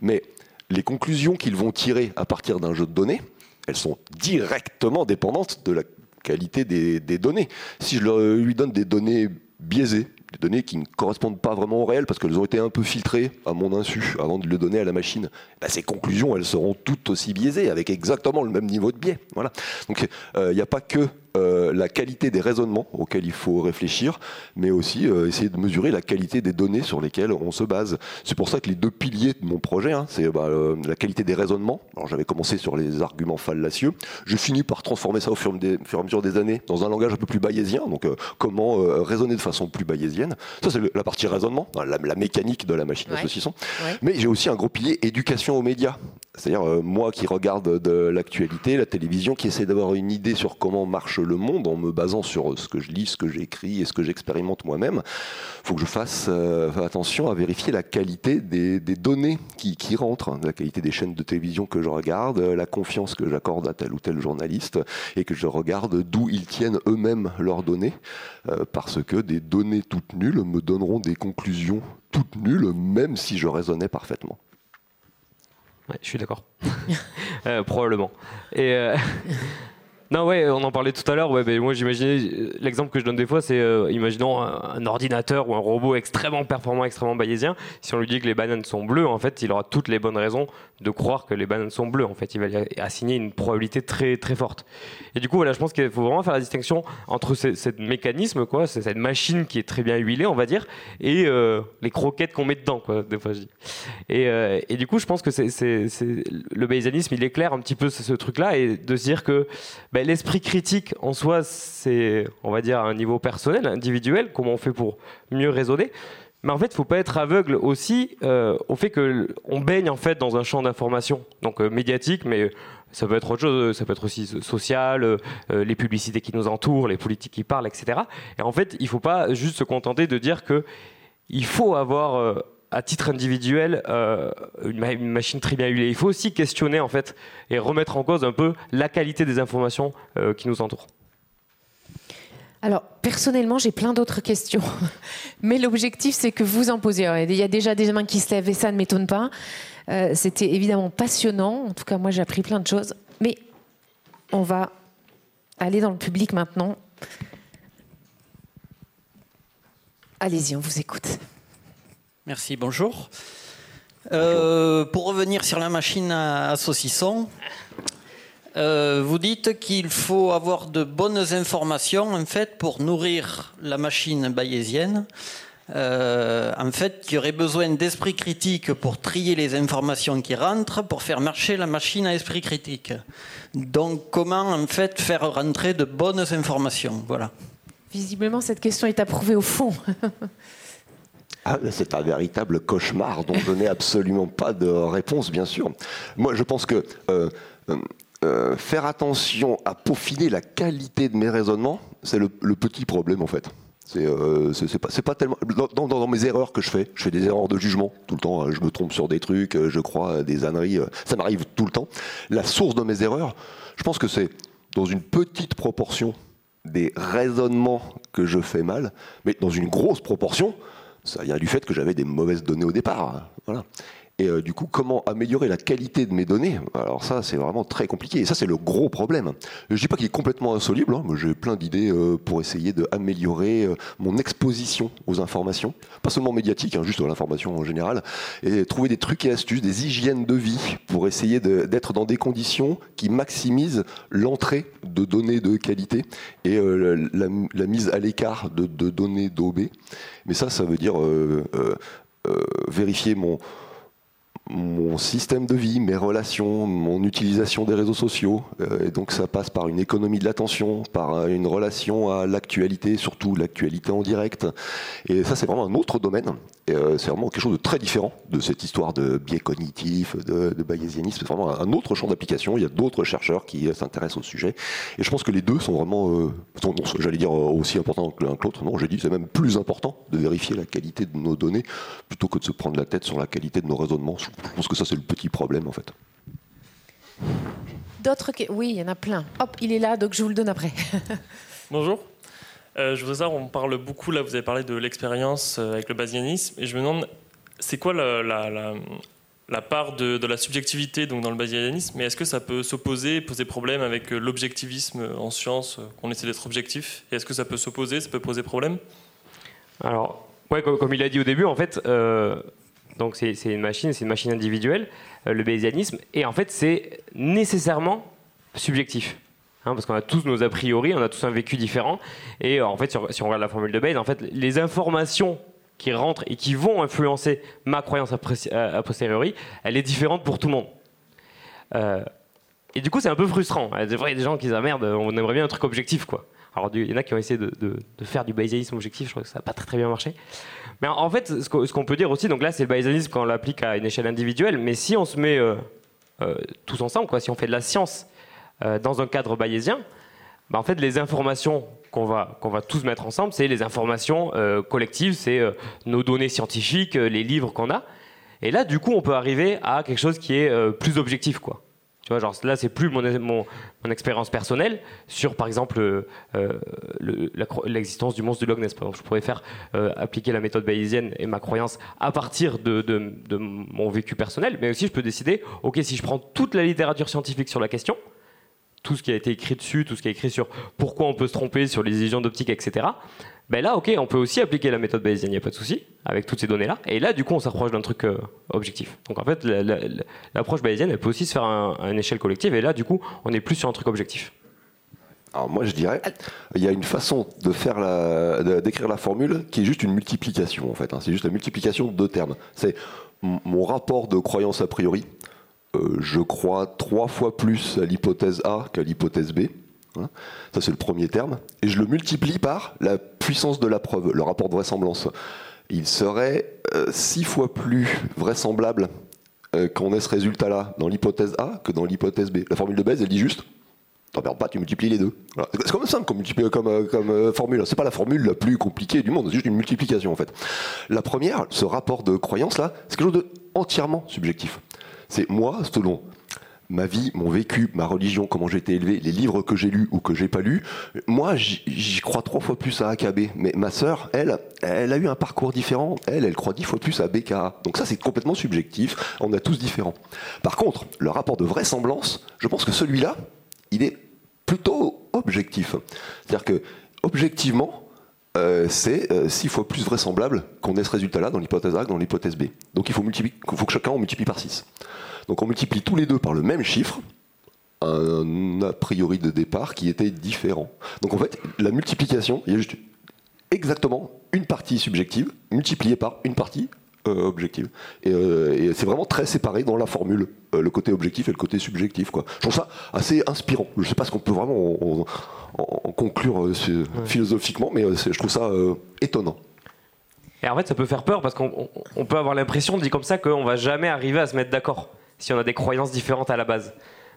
Mais les conclusions qu'ils vont tirer à partir d'un jeu de données, elles sont directement dépendantes de la qualité des, des données. Si je lui donne des données biaisées, des données qui ne correspondent pas vraiment au réel parce qu'elles ont été un peu filtrées à mon insu avant de le donner à la machine, bah, ces conclusions, elles seront toutes aussi biaisées avec exactement le même niveau de biais. Voilà. Donc euh, il n'y a pas que euh, la qualité des raisonnements auxquels il faut réfléchir, mais aussi euh, essayer de mesurer la qualité des données sur lesquelles on se base. C'est pour ça que les deux piliers de mon projet, hein, c'est bah, euh, la qualité des raisonnements. Alors j'avais commencé sur les arguments fallacieux. Je finis par transformer ça au fur, et à mesure des années dans un langage un peu plus bayésien. Donc comment raisonner de façon plus bayésienne. Ça c'est la partie raisonnement, la, mécanique de la machine à saucisson. Mais j'ai aussi un gros pilier éducation aux médias. C'est-à-dire moi qui regarde de l'actualité, la télévision, qui essaie d'avoir une idée sur comment marche le monde en me basant sur ce que je lis, ce que j'écris et ce que j'expérimente moi-même. Il faut que je fasse euh, attention à vérifier la qualité des, données qui, rentrent, la qualité des chaînes de télévision que je regarde, la confiance que j'accorde à tel ou tel journaliste et que je regarde d'où ils tiennent eux-mêmes leurs données, euh, parce que des données toutes nulles me donneront des conclusions toutes nulles, même si je raisonnais parfaitement. Je suis d'accord. Euh, probablement. Et Non, ouais, on en parlait tout à l'heure. Moi, j'imaginais l'exemple que je donne des fois, c'est euh, imaginons un, ordinateur ou un robot extrêmement performant, extrêmement bayésien. Si on lui dit que les bananes sont bleues, en fait, il aura toutes les bonnes raisons de croire que les bananes sont bleues. En fait, il va assigner une probabilité très très forte. Et du coup, voilà, je pense qu'il faut vraiment faire la distinction entre ce, mécanisme, quoi, cette machine qui est très bien huilée, on va dire, et euh, les croquettes qu'on met dedans, quoi. Des fois, je dis. Et, euh, et, du coup, je pense que c'est le bayésianisme, il éclaire un petit peu ce, truc-là et de se dire que ben, l'esprit critique en soi, c'est, on va dire, à un niveau personnel, individuel, comment on fait pour mieux raisonner. Mais en fait, il ne faut pas être aveugle aussi euh, au fait qu'on baigne en fait dans un champ d'information, donc euh, médiatique, mais ça peut être autre chose, ça peut être aussi social, euh, les publicités qui nous entourent, les politiques qui parlent, etc. Et en fait, il ne faut pas juste se contenter de dire que il faut avoir à titre individuel euh, une, machine très bien huilée. Il faut aussi questionner en fait et remettre en cause un peu la qualité des informations euh, qui nous entourent. Alors, personnellement, j'ai plein d'autres questions. Mais l'objectif, c'est que vous en posiez. Il y a déjà des mains qui se lèvent et ça ne m'étonne pas. Euh, c'était évidemment passionnant. En tout cas, moi, j'ai appris plein de choses. Mais on va aller dans le public maintenant. Allez-y, on vous écoute. Merci, bonjour. Euh, pour revenir sur la machine à, saucisson, euh, vous dites qu'il faut avoir de bonnes informations en fait pour nourrir la machine bayésienne. Euh, en fait, il y aurait besoin d'esprit critique pour trier les informations qui rentrent, pour faire marcher la machine à esprit critique. Donc, comment en fait faire rentrer de bonnes informations? Voilà. Visiblement, cette question est approuvée au fond. Ah, c'est un véritable cauchemar dont je n'ai absolument pas de réponse, bien sûr. Moi, je pense que euh, euh, euh, faire attention à peaufiner la qualité de mes raisonnements, c'est le, petit problème en fait. C'est pas, pas, tellement dans, dans, mes erreurs que je fais. Je fais des erreurs de jugement tout le temps. Je me trompe sur des trucs, je crois à des âneries. Ça m'arrive tout le temps. La source de mes erreurs, je pense que c'est dans une petite proportion des raisonnements que je fais mal, mais dans une grosse proportion, ça vient du fait que j'avais des mauvaises données au départ. Hein. Voilà. Et euh, du coup, comment améliorer la qualité de mes données? Alors ça, c'est vraiment très compliqué. Et ça, c'est le gros problème. Je dis pas qu'il est complètement insoluble. Hein. J'ai plein d'idées euh, pour essayer d'améliorer euh, mon exposition aux informations, pas seulement médiatique, hein, juste à l'information en général, et trouver des trucs et astuces, des hygiènes de vie pour essayer d'être dans des conditions qui maximisent l'entrée de données de qualité et la, mise à l'écart de, de, données d'OB. Mais ça, ça veut dire vérifier mon mon système de vie, mes relations, mon utilisation des réseaux sociaux. Euh, et donc ça passe par une économie de l'attention, par une relation à l'actualité, surtout l'actualité en direct. Et ça, c'est vraiment un autre domaine. Euh, c'est vraiment quelque chose de très différent de cette histoire de biais cognitif, de, de bayésianisme. C'est vraiment un autre champ d'application. Il y a d'autres chercheurs qui s'intéressent au sujet. Et je pense que les deux sont vraiment, euh, j'allais dire aussi importants que l'un que l'autre. Non, j'ai dit c'est même plus important de vérifier la qualité de nos données plutôt que de se prendre la tête sur la qualité de nos raisonnements. Pense que ça, c'est le petit problème, en fait. D'autres Oui, il y en a plein. Hop, il est là, donc je vous le donne après. Bonjour. Euh, je voudrais savoir, on parle beaucoup, là, vous avez parlé de l'expérience euh, avec le basianisme, et je me demande, c'est quoi la, la part de, la subjectivité donc dans le bayésianisme, mais est-ce que ça peut s'opposer, poser problème avec l'objectivisme en science, qu'on essaie d'être objectif Est-ce que ça peut s'opposer, ça peut poser problème? Alors, ouais, comme, il a dit au début, en fait, donc c'est une machine, c'est une machine individuelle, le bayésianisme, et en fait c'est nécessairement subjectif. Hein, parce qu'on a tous nos a priori, on a tous un vécu différent. Et en fait, si on, regarde la formule de Bayes, en fait, les informations qui rentrent et qui vont influencer ma croyance a, posteriori, elle est différente pour tout le monde. Euh, et du coup, c'est un peu frustrant. Il y a des gens qui disent ah merde, on aimerait bien un truc objectif, quoi. Alors, il y en a qui ont essayé de, faire du bayésianisme objectif, je crois que ça n'a pas très, très bien marché. Mais en fait, ce qu'on peut dire aussi, donc là, c'est le bayésianisme quand on l'applique à une échelle individuelle, mais si on se met euh, euh, tous ensemble, quoi, si on fait de la science euh, dans un cadre bayésien, bah, en fait, les informations qu'on va, qu'on va tous mettre ensemble, c'est les informations collectives, c'est nos données scientifiques, les livres qu'on a. Et là, du coup, on peut arriver à quelque chose qui est plus objectif, quoi. Tu vois, genre là, c'est plus mon, mon, expérience personnelle sur, par exemple, l'existence du monstre du Loch Ness. je pourrais faire appliquer la méthode bayésienne et ma croyance à partir de, de, de, mon vécu personnel, mais aussi je peux décider, ok, si je prends toute la littérature scientifique sur la question, tout ce qui a été écrit dessus, tout ce qui est écrit sur pourquoi on peut se tromper sur les illusions d'optique, etc. Ben là, ok, on peut aussi appliquer la méthode bayésienne, il n'y a pas de souci, avec toutes ces données-là. Et là, du coup, on s'approche d'un truc euh, objectif. Donc en fait, l'approche bayésienne, elle peut aussi se faire à, une échelle collective. Et là, du coup, on est plus sur un truc objectif. Alors moi, je dirais, il y a une façon de la, d'écrire la formule qui est juste une multiplication, en fait. Hein. C'est juste la multiplication de deux termes. C'est mon rapport de croyance a priori euh, je crois, trois fois plus à l'hypothèse A qu'à l'hypothèse B. Hein. Ça, c'est le premier terme. Et je le multiplie par la puissance de la preuve, le rapport de vraisemblance. Il serait euh, six fois plus vraisemblable euh, qu'on ait ce résultat-là dans l'hypothèse A que dans l'hypothèse B. La formule de Bayes, elle dit juste T'en pas, tu multiplies les deux. C'est comme simple comme, comme, comme formule. C'est pas la formule la plus compliquée du monde, c'est juste une multiplication en fait. La première, ce rapport de croyance là, c'est quelque chose de entièrement subjectif. C'est moi, selon ma vie, mon vécu, ma religion, comment j'ai été élevé, les livres que j'ai lus ou que j'ai pas lus. Moi, j'y crois trois fois plus à AKB. Mais ma sœur, elle, elle a eu un parcours différent. Elle, elle croit dix fois plus à BKA. Donc ça, c'est complètement subjectif. On a tous différents. Par contre, le rapport de vraisemblance, je pense que celui-là, il est plutôt objectif. C'est-à-dire que, objectivement, euh, c'est euh, six fois plus vraisemblable qu'on ait ce résultat-là dans l'hypothèse A que dans l'hypothèse B. Donc il faut, que chacun on multiplie par 6. Donc on multiplie tous les deux par le même chiffre, un a priori de départ qui était différent. Donc en fait, la multiplication, il y a juste exactement une partie subjective multipliée par une partie euh, objective. Et, c'est vraiment très séparé dans la formule, le côté objectif et le côté subjectif. Quoi. Je trouve ça assez inspirant. Je ne sais pas ce qu'on peut vraiment en, conclure euh, philosophiquement, mais euh, je trouve ça euh, étonnant. Et en fait, ça peut faire peur parce qu'on peut avoir l'impression, dit comme ça, qu'on va jamais arriver à se mettre d'accord si on a des croyances différentes à la base.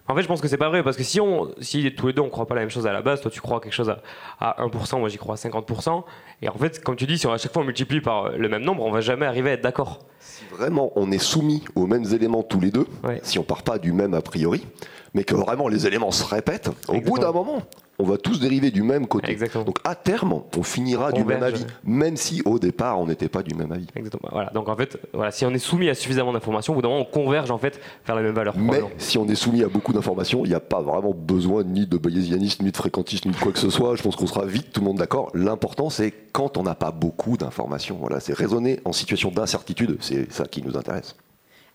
En fait, je pense que c'est pas vrai parce que si, on, si tous les deux on croit pas la même chose à la base, toi tu crois quelque chose à, à 1%, moi j'y crois à 50%, et en fait, comme tu dis, si on, à chaque fois on multiplie par le même nombre, on va jamais arriver à être d'accord. Si vraiment on est soumis aux mêmes éléments tous les deux, si on part pas du même a priori, mais que vraiment les éléments se répètent, au bout d'un moment, on va tous dériver du même côté. Donc à terme, on finira du même avis, même si au départ on n'était pas du même avis. Exactement. Voilà. Donc en fait, voilà, si on est soumis à suffisamment d'informations, au bout d'un moment, on converge en fait vers la même valeur. Mais si on est soumis à beaucoup d'informations, il n'y a pas vraiment besoin ni de bayésianisme, ni de fréquentisme, ni de quoi que ce soit. Je pense qu'on sera vite tout le monde d'accord. L'important, c'est quand on n'a pas beaucoup d'informations. Voilà, c'est raisonner en situation d'incertitude. C'est ça qui nous intéresse.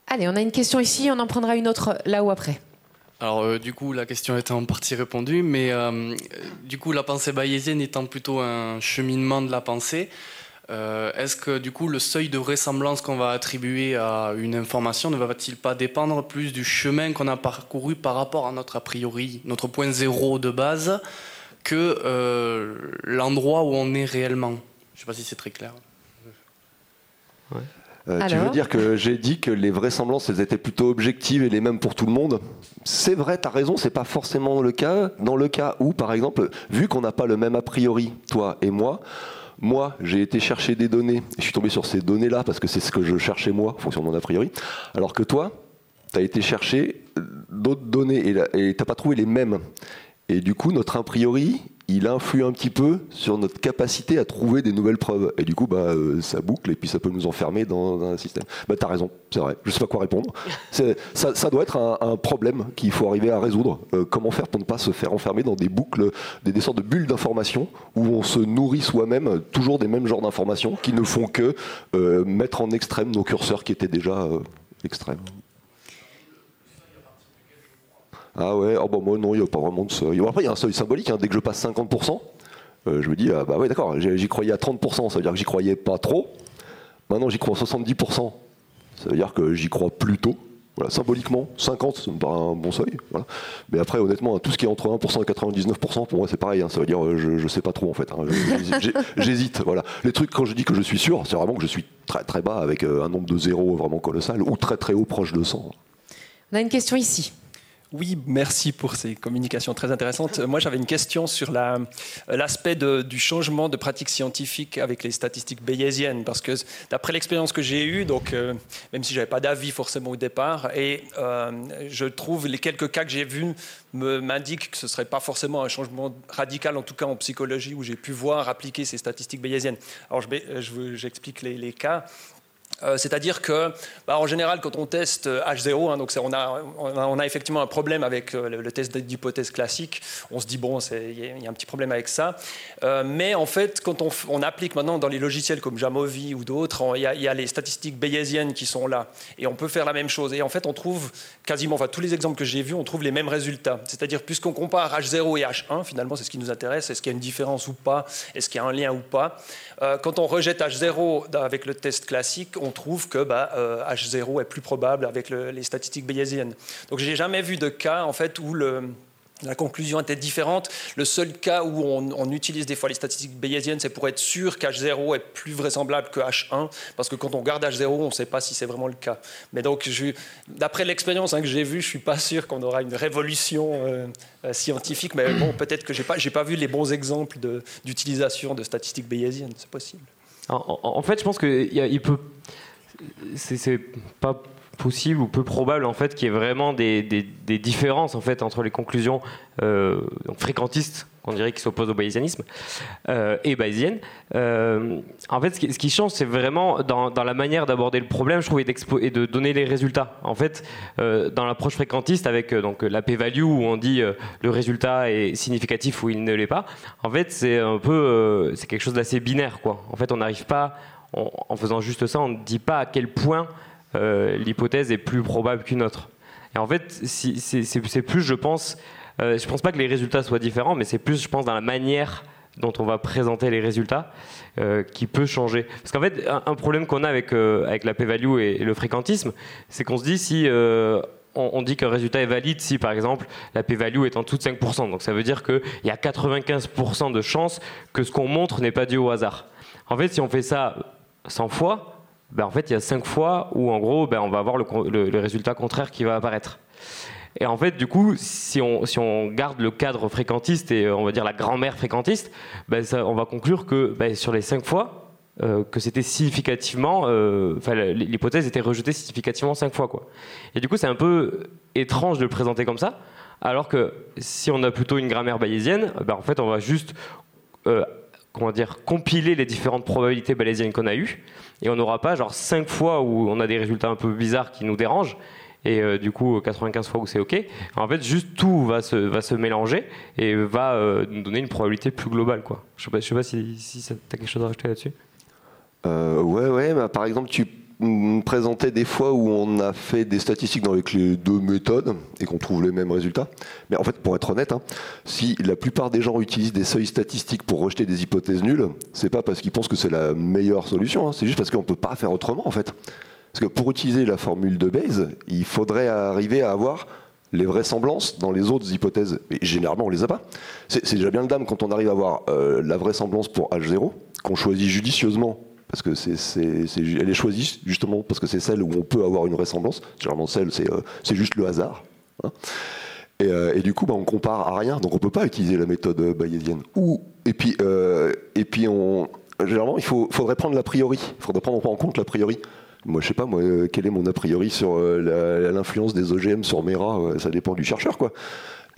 Allez, on a une question ici. On en prendra une autre là ou après. Alors euh, du coup, la question est en partie répondue, mais euh, du coup, la pensée bayésienne étant plutôt un cheminement de la pensée, euh, est-ce que du coup, le seuil de vraisemblance qu'on va attribuer à une information ne va-t-il pas dépendre plus du chemin qu'on a parcouru par rapport à notre a priori, notre point zéro de base, que l'endroit où on est réellement Je ne sais pas si c'est très clair. Euh, tu veux dire que j'ai dit que les vraisemblances, elles étaient plutôt objectives et les mêmes pour tout le monde? C'est vrai, tu as raison, c'est pas forcément le cas. Dans le cas où, par exemple, vu qu'on n'a pas le même a priori, toi et moi, moi, j'ai été chercher des données, et je suis tombé sur ces données-là parce que c'est ce que je cherchais moi, en fonction de mon a priori, alors que toi, tu as été chercher d'autres données et tu n'as pas trouvé les mêmes. Et du coup, notre a priori, il influe un petit peu sur notre capacité à trouver des nouvelles preuves. Et du coup, bah, euh, ça boucle et puis ça peut nous enfermer dans, un système. Bah, t'as raison, c'est vrai. Je sais pas quoi répondre. Ça, ça, doit être un, problème qu'il faut arriver à résoudre. Euh, comment faire pour ne pas se faire enfermer dans des boucles, des, des sortes de bulles d'informations où on se nourrit soi-même toujours des mêmes genres d'informations qui ne font que euh, mettre en extrême nos curseurs qui étaient déjà extrêmes. Ah ouais, oh bah moi non, il n'y a pas vraiment de seuil. Après, il y a un seuil symbolique. Hein. Dès que je passe 50%, euh, je me dis, ah bah ouais, d'accord, j'y croyais à 30%, ça veut dire que j'y croyais pas trop. Maintenant, j'y crois à 70%. Ça veut dire que j'y crois plutôt. Voilà, symboliquement, 50, ça me paraît un bon seuil. Mais après, honnêtement, tout ce qui est entre 1% et 99%, pour moi, c'est pareil. Hein. Ça veut dire, euh, je, je sais pas trop en fait. Hein. J'hésite. Voilà. Les trucs, quand je dis que je suis sûr, c'est vraiment que je suis très très bas avec euh, un nombre de zéros vraiment colossal ou très très haut, proche de 100. On a une question ici. Oui, merci pour ces communications très intéressantes. Moi, j'avais une question sur l'aspect du changement de pratique scientifique avec les statistiques bayésiennes, parce que d'après l'expérience que j'ai eue, donc euh, même si j'avais pas d'avis forcément au départ, et euh, je trouve les quelques cas que j'ai vus m'indiquent que ce serait pas forcément un changement radical, en tout cas en psychologie, où j'ai pu voir appliquer ces statistiques bayésiennes. Alors, j'explique les, les cas. Euh, c'est-à-dire que, bah, en général, quand on teste H0, euh, hein, donc on a, effectivement un problème avec euh, le, test d'hypothèse classique. On se dit bon, il y, a un petit problème avec ça. mais en fait, quand on, applique maintenant dans les logiciels comme Jamovi ou d'autres, il y, a les statistiques bayésiennes qui sont là, et on peut faire la même chose. Et en fait, on trouve quasiment, enfin tous les exemples que j'ai vus, on trouve les mêmes résultats. C'est-à-dire, puisqu'on compare H0 et H1, finalement, c'est ce qui nous intéresse. Est-ce qu'il y a une différence ou pas? Est-ce qu'il y a un lien ou pas? Quand on rejette H0 avec le test classique, trouve que bah, H0 euh, est plus probable avec les statistiques bayésiennes. Donc j'ai jamais vu de cas en fait où la conclusion était différente. Le seul cas où on, utilise des fois les statistiques bayésiennes, c'est pour être sûr qu'H0 est plus vraisemblable que H1, parce que quand on garde H0, on ne sait pas si c'est vraiment le cas. Mais donc, d'après l'expérience hein, que j'ai vue, je ne suis pas sûr qu'on aura une révolution euh, euh, scientifique, mais bon, peut-être que je n'ai pas, vu les bons exemples d'utilisation de, statistiques bayésiennes, c'est possible. En, fait, je pense qu'il peut c'est pas possible ou peu probable en fait qu'il y ait vraiment des, différences en fait entre les conclusions euh, fréquentistes qu'on dirait qui s'opposent au bayésianisme euh, et bayésiennes. Euh, en fait, ce qui, change, c'est vraiment dans, la manière d'aborder le problème, je trouve, et, de donner les résultats. En fait, dans l'approche fréquentiste, avec donc la p-value où on dit le résultat est significatif ou il ne l'est pas. En fait, c'est un peu, c'est quelque chose d'assez binaire, quoi. En fait, on n'arrive pas en faisant juste ça, on ne dit pas à quel point euh, l'hypothèse est plus probable qu'une autre. Et en fait, c'est plus, je pense, euh, je pense pas que les résultats soient différents, mais c'est plus, je pense, dans la manière dont on va présenter les résultats euh, qui peut changer. Parce qu'en fait, un, problème qu'on a avec, avec la p-value et, le fréquentisme, c'est qu'on se dit si on, dit qu'un résultat est valide si, par exemple, la p-value est en dessous de 5%. Donc ça veut dire qu'il y a 95% de chances que ce qu'on montre n'est pas dû au hasard. En fait, si on fait ça 100 fois, ben en fait, il y a 5 fois où, en gros, ben on va avoir le, résultat contraire qui va apparaître. Et en fait, du coup, si on, si on, garde le cadre fréquentiste et on va dire la grand-mère fréquentiste, ben ça, on va conclure que sur les 5 fois, euh, que c'était significativement, euh, l'hypothèse était rejetée significativement 5 fois. Quoi. Et du coup, c'est un peu étrange de le présenter comme ça, alors que si on a plutôt une grammaire bayésienne, ben en fait, on va juste euh, comment dire, compiler les différentes probabilités bayésiennes qu'on a eues, et on n'aura pas genre 5 fois où on a des résultats un peu bizarres qui nous dérangent, et euh, du coup 95 fois où c'est OK. En fait, juste tout va se, va se mélanger et va euh, nous donner une probabilité plus globale. Quoi. Je ne sais, pas si, si tu as quelque chose à rajouter là-dessus? Euh, ouais, ouais. Bah, par exemple, tu présenter des fois où on a fait des statistiques avec les deux méthodes et qu'on trouve les mêmes résultats. Mais en fait, pour être honnête, hein, si la plupart des gens utilisent des seuils statistiques pour rejeter des hypothèses nulles, c'est pas parce qu'ils pensent que c'est la meilleure solution, hein. c'est juste parce qu'on peut pas faire autrement en fait. Parce que pour utiliser la formule de Bayes, il faudrait arriver à avoir les vraisemblances dans les autres hypothèses. Mais généralement, on les a pas. C'est déjà bien le dame quand on arrive à avoir euh, la vraisemblance pour H0, qu'on choisit judicieusement parce que c'est, elle est choisie justement parce que c'est celle où on peut avoir une ressemblance. Généralement, celle, c'est, euh, juste le hasard. Hein. Euh, et, du coup, bah, on compare à rien, donc on peut pas utiliser la méthode bayésienne. Ou et puis euh, et puis on généralement il faut, faudrait prendre l'a priori. Il faudrait prendre en compte l'a priori. Moi, je sais pas, moi, quel est mon a priori sur l'influence des OGM sur mes rats Ça dépend du chercheur, quoi.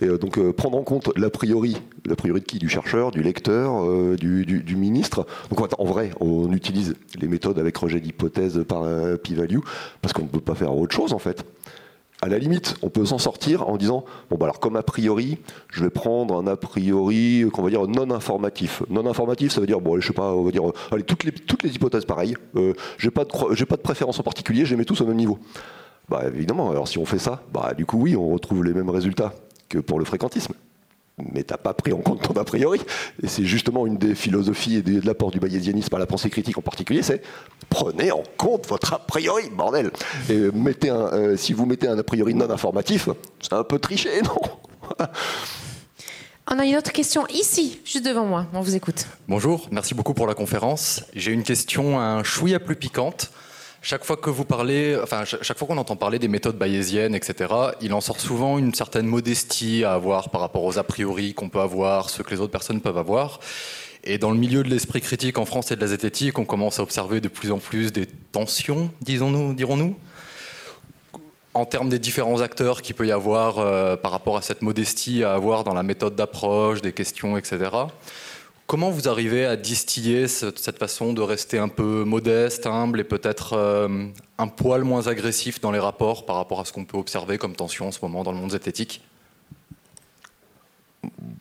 Et donc prendre en compte l'a priori, l'a priori de qui? Du chercheur, du lecteur, du, du, ministre. Donc en vrai, on utilise les méthodes avec rejet d'hypothèse par p-value parce qu'on ne peut pas faire autre chose en fait à la limite, on peut s'en sortir en disant bon bah alors comme a priori, je vais prendre un a priori qu'on va dire non informatif. Non informatif, ça veut dire bon, je sais pas, on va dire allez toutes les hypothèses pareilles. Euh, j'ai pas de j'ai pas de préférence en particulier, je les mets tous au même niveau. Bah évidemment, alors si on fait ça, bah du coup oui, on retrouve les mêmes résultats que pour le fréquentisme mais t'as pas pris en compte ton a priori. Et c'est justement une des philosophies et de l'apport du bayésianisme à la pensée critique en particulier, c'est prenez en compte votre a priori, bordel. Et mettez un, euh, si vous mettez un a priori non informatif, c'est un peu triché, non? On a une autre question ici, juste devant moi. On vous écoute. Bonjour, merci beaucoup pour la conférence. J'ai une question un chouïa plus piquante. Chaque fois que vous parlez, enfin, chaque fois qu'on entend parler des méthodes bayésiennes, etc., il en sort souvent une certaine modestie à avoir par rapport aux a priori qu'on peut avoir, ce que les autres personnes peuvent avoir. Et dans le milieu de l'esprit critique en France et de la zététique, on commence à observer de plus en plus des tensions, disons-nous, dirons-nous, en termes des différents acteurs qu'il peut y avoir euh, par rapport à cette modestie à avoir dans la méthode d'approche, des questions, etc. Comment vous arrivez à distiller cette façon de rester un peu modeste, humble et peut-être euh, un poil moins agressif dans les rapports par rapport à ce qu'on peut observer comme tension en ce moment dans le monde zététique?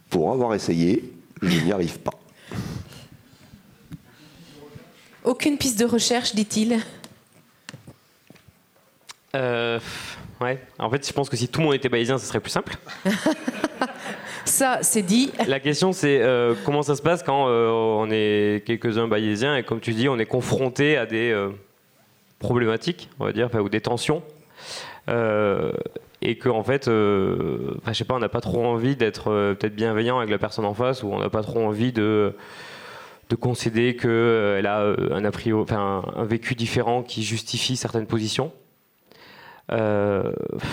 Pour avoir essayé, je n'y arrive pas. Aucune piste de recherche, dit-il euh, Ouais. En fait, je pense que si tout le monde était bayésien, ce serait plus simple. Ça, c'est dit. La question, c'est euh, comment ça se passe quand euh, on est quelques-uns bayésiens et comme tu dis, on est confronté à des euh, problématiques, on va dire, ou des tensions. et qu'en en fait, je sais pas, on n'a pas trop envie d'être peut-être bienveillant avec la personne en face ou on n'a pas trop envie de de concéder qu'elle a un, a priori, un vécu différent qui justifie certaines positions. Euh,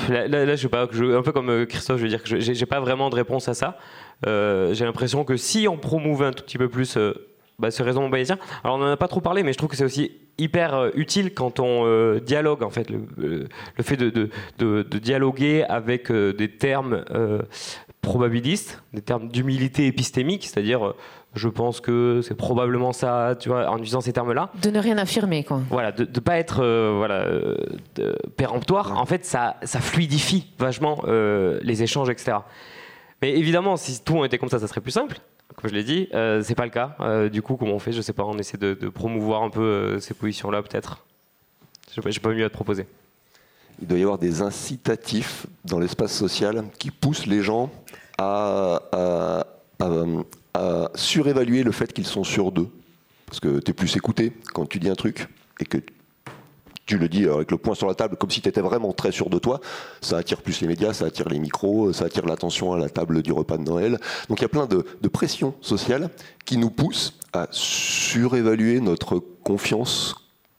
là, je sais pas, un peu comme euh, Christophe, je veux dire que j'ai pas vraiment de réponse à ça. Euh, j'ai l'impression que si on promouvait un tout petit peu plus bah, ce raisonnement bayésien, alors on en a pas trop parlé, mais je trouve que c'est aussi hyper utile quand on dialogue en fait le, fait de, dialoguer avec des termes probabilistes, des termes d'humilité épistémique, c'est-à-dire je pense que c'est probablement ça, tu vois, en utilisant ces termes-là. De ne rien affirmer, quoi. Voilà, de ne pas être euh, voilà, euh, péremptoire. En fait, ça, ça fluidifie vachement euh, les échanges, etc. Mais évidemment, si tout était comme ça, ça serait plus simple. Comme je l'ai dit, c'est pas le cas. du coup, comment on fait Je sais pas. On essaie de, promouvoir un peu ces positions-là, peut-être. Je n'ai pas mieux à te proposer. Il doit y avoir des incitatifs dans l'espace social qui poussent les gens à, à, à surévaluer le fait qu'ils sont sur d'eux. Parce que tu es plus écouté quand tu dis un truc et que tu le dis avec le poing sur la table comme si tu étais vraiment très sûr de toi, ça attire plus les médias, ça attire les micros, ça attire l'attention à la table du repas de Noël. Donc il y a plein de, pressions sociales qui nous poussent à surévaluer notre confiance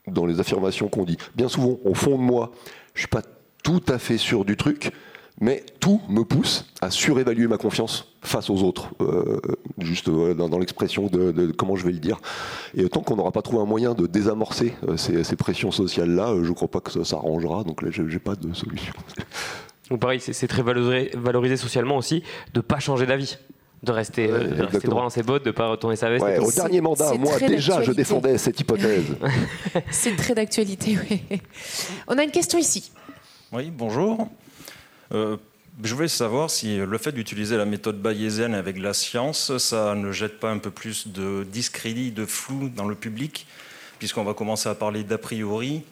dans les affirmations qu'on dit. Bien souvent, au fond de moi, je suis pas tout à fait sûr du truc, mais tout me pousse à surévaluer ma confiance face aux autres, euh, juste dans, l'expression de, comment je vais le dire. Et tant qu'on n'aura pas trouvé un moyen de désamorcer euh, ces, pressions sociales-là, euh, je ne crois pas que ça s'arrangera, donc là, je n'ai pas de solution. Donc pareil, c'est très valorisé, socialement aussi de ne pas changer d'avis de rester, droit dans ses bottes, de ne pas retourner sa veste. au dernier mandat, moi déjà, je défendais cette hypothèse. c'est très d'actualité, oui. On a une question ici. Oui, bonjour. Euh, je voulais savoir si le fait d'utiliser la méthode bayésienne avec la science, ça ne jette pas un peu plus de discrédit, de flou dans le public, puisqu'on va commencer à parler d'a priori,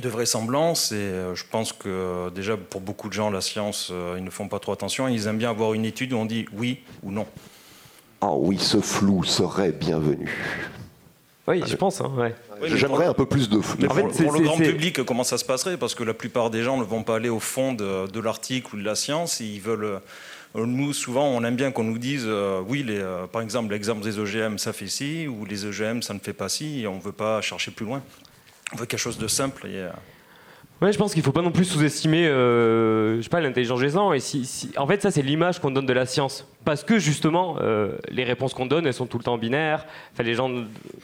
de vraisemblance. Et euh, je pense que euh, déjà pour beaucoup de gens, la science, ils ne font pas trop attention. Ils aiment bien avoir une étude où on dit oui ou non. Ah oui, ce flou serait bienvenu. Oui, je pense. Hein, J'aimerais un peu plus de. Mais pour, le grand public, comment ça se passerait? Parce que la plupart des gens ne vont pas aller au fond de, l'article ou de la science. Ils veulent. Euh, nous, souvent, on aime bien qu'on nous dise euh, oui, les, euh, par exemple, l'exemple des OGM, ça fait ci, ou les OGM, ça ne fait pas ci, et on ne veut pas chercher plus loin. On veut quelque chose de simple. Et, Ouais, je pense qu'il ne faut pas non plus sous-estimer, euh, l'intelligence des gens. Et si, en fait, ça, c'est l'image qu'on donne de la science, parce que justement, euh, les réponses qu'on donne, elles sont tout le temps binaires. Enfin, les gens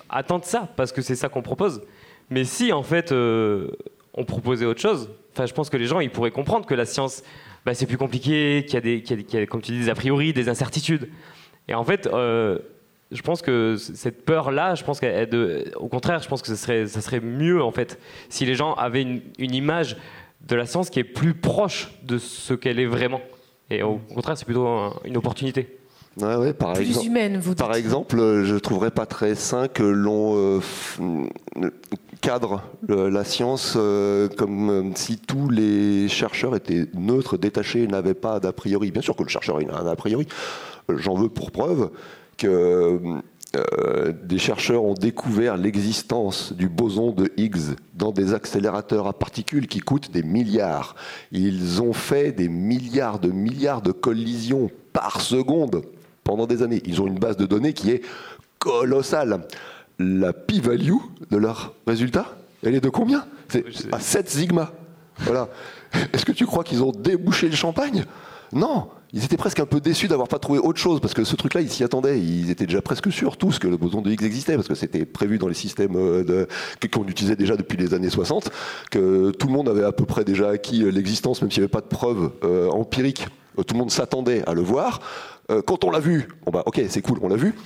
attendent ça, parce que c'est ça qu'on propose. Mais si, en fait, euh, on proposait autre chose, enfin, je pense que les gens, ils pourraient comprendre que la science bah, c'est plus compliqué, qu'il y, a, comme tu dis, des a priori, des incertitudes. Et en fait, je pense que cette peur-là, je pense qu'au contraire, je pense que ça serait, ça serait mieux en fait si les gens avaient une, une image de la science qui est plus proche de ce qu'elle est vraiment. Et au contraire, c'est plutôt une opportunité. Ouais, ouais, par plus exemple, humaine, vous dites. Par exemple, euh, je ne trouverais pas très sain que l'on euh, cadre la science euh, comme si tous les chercheurs étaient neutres, détachés, n'avaient pas d'a priori. Bien sûr que le chercheur a un a priori. J'en veux pour preuve que euh, des chercheurs ont découvert l'existence du boson de Higgs dans des accélérateurs à particules qui coûtent des milliards. Ils ont fait des milliards de milliards de collisions par seconde pendant des années. Ils ont une base de données qui est colossale. La p-value de leurs résultats, elle est de combien? C'est à 7 sigma. Voilà. Est-ce que tu crois qu'ils ont débouché le champagne? Non, ils étaient presque un peu déçus d'avoir pas trouvé autre chose parce que ce truc-là, ils s'y attendaient. Ils étaient déjà presque sûrs tous que le boson de Higgs existait parce que c'était prévu dans les systèmes euh, qu'on utilisait déjà depuis les années 60, que tout le monde avait à peu près déjà acquis euh, l'existence, même s'il n'y avait pas de preuves euh, empiriques. Tout le monde s'attendait à le voir. Quand on l'a vu, bon bah ok, c'est cool, on l'a vu.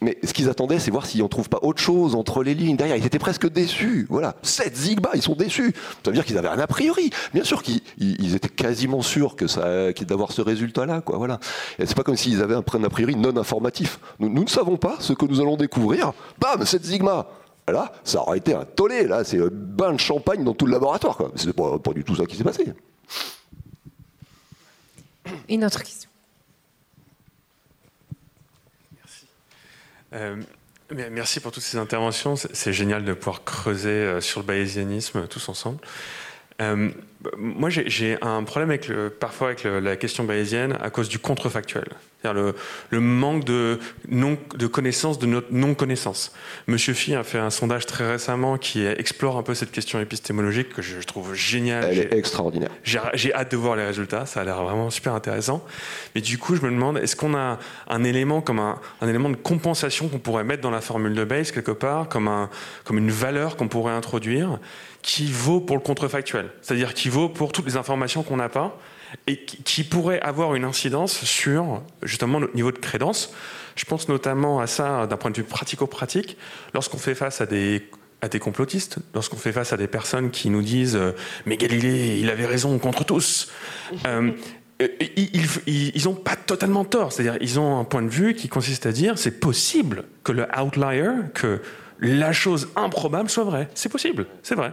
Mais ce qu'ils attendaient, c'est voir s'ils n'en trouvent pas autre chose entre les lignes derrière. Ils étaient presque déçus. Voilà, 7 Zigba, ils sont déçus. Ça veut dire qu'ils avaient un a priori. Bien sûr qu'ils étaient quasiment sûrs d'avoir ce résultat-là. Quoi, voilà. C'est pas comme s'ils avaient un a priori non informatif. Nous, ne savons pas ce que nous allons découvrir. Bam, 7 Sigma. Là, ça aurait été un tollé. Là, c'est un bain de champagne dans tout le laboratoire. C'est pas, pas du tout ça qui s'est passé. Une autre question. Euh, merci pour toutes ces interventions. C'est génial de pouvoir creuser euh, sur le bayésianisme tous ensemble. Euh, moi, j'ai un problème avec le, parfois avec la question bayésienne à cause du contrefactuel. C'est-à-dire le, manque de, non, de connaissance de notre non-connaissance. Monsieur Phi a fait un sondage très récemment qui explore un peu cette question épistémologique que je trouve géniale. Elle est extraordinaire. J'ai hâte de voir les résultats, ça a l'air vraiment super intéressant. Mais du coup, je me demande, est-ce qu'on a un élément comme un, un élément de compensation qu'on pourrait mettre dans la formule de Bayes quelque part, comme, un, comme une valeur qu'on pourrait introduire? Qui vaut pour le contrefactuel, c'est-à-dire qui vaut pour toutes les informations qu'on n'a pas et qui pourrait avoir une incidence sur justement notre niveau de crédence. Je pense notamment à ça d'un point de vue pratico-pratique, lorsqu'on fait face à des à des complotistes, lorsqu'on fait face à des personnes qui nous disent euh, mais Galilée, il avait raison contre tous. Euh, ils n'ont pas totalement tort, c'est-à-dire ils ont un point de vue qui consiste à dire c'est possible que le outlier, que la chose improbable soit vraie. C'est possible, c'est vrai.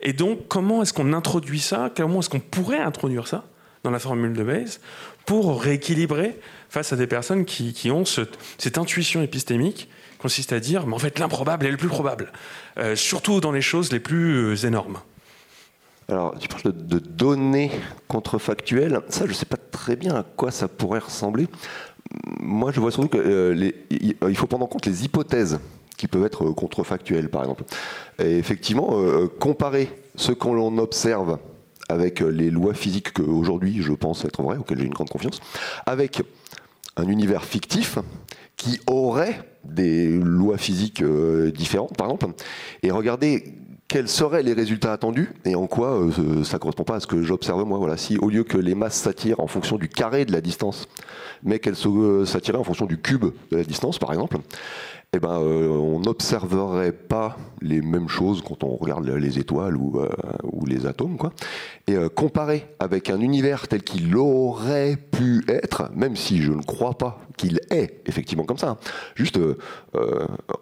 Et donc, comment est-ce qu'on introduit ça? Comment est-ce qu'on pourrait introduire ça dans la formule de Bayes pour rééquilibrer face à des personnes qui, ont cette intuition épistémique consiste à dire, mais en fait, l'improbable est le plus probable, euh, surtout dans les choses les plus euh, énormes. Alors, tu parles de, données contrefactuelles. Ça, je ne sais pas très bien à quoi ça pourrait ressembler. Moi, je vois surtout qu'il euh, faut prendre en compte les hypothèses qui peuvent être contrefactuelles, par exemple. Et effectivement, comparer ce qu'on observe avec euh, les lois physiques qu'aujourd'hui je pense être vraies, auxquelles j'ai une grande confiance, avec un univers fictif qui aurait des lois physiques euh, différentes, par exemple, et regarder quels seraient les résultats attendus et en quoi euh, ça ne correspond pas à ce que j'observe moi. Voilà, si au lieu que les masses s'attirent en fonction du carré de la distance, mais qu'elles s'attiraient en fonction du cube de la distance, par exemple, eh ben, euh, on n'observerait pas les mêmes choses quand on regarde les étoiles ou, euh, les atomes. Quoi. Et euh, comparé avec un univers tel qu'il aurait pu être, même si je ne crois pas qu'il est effectivement comme ça, hein, juste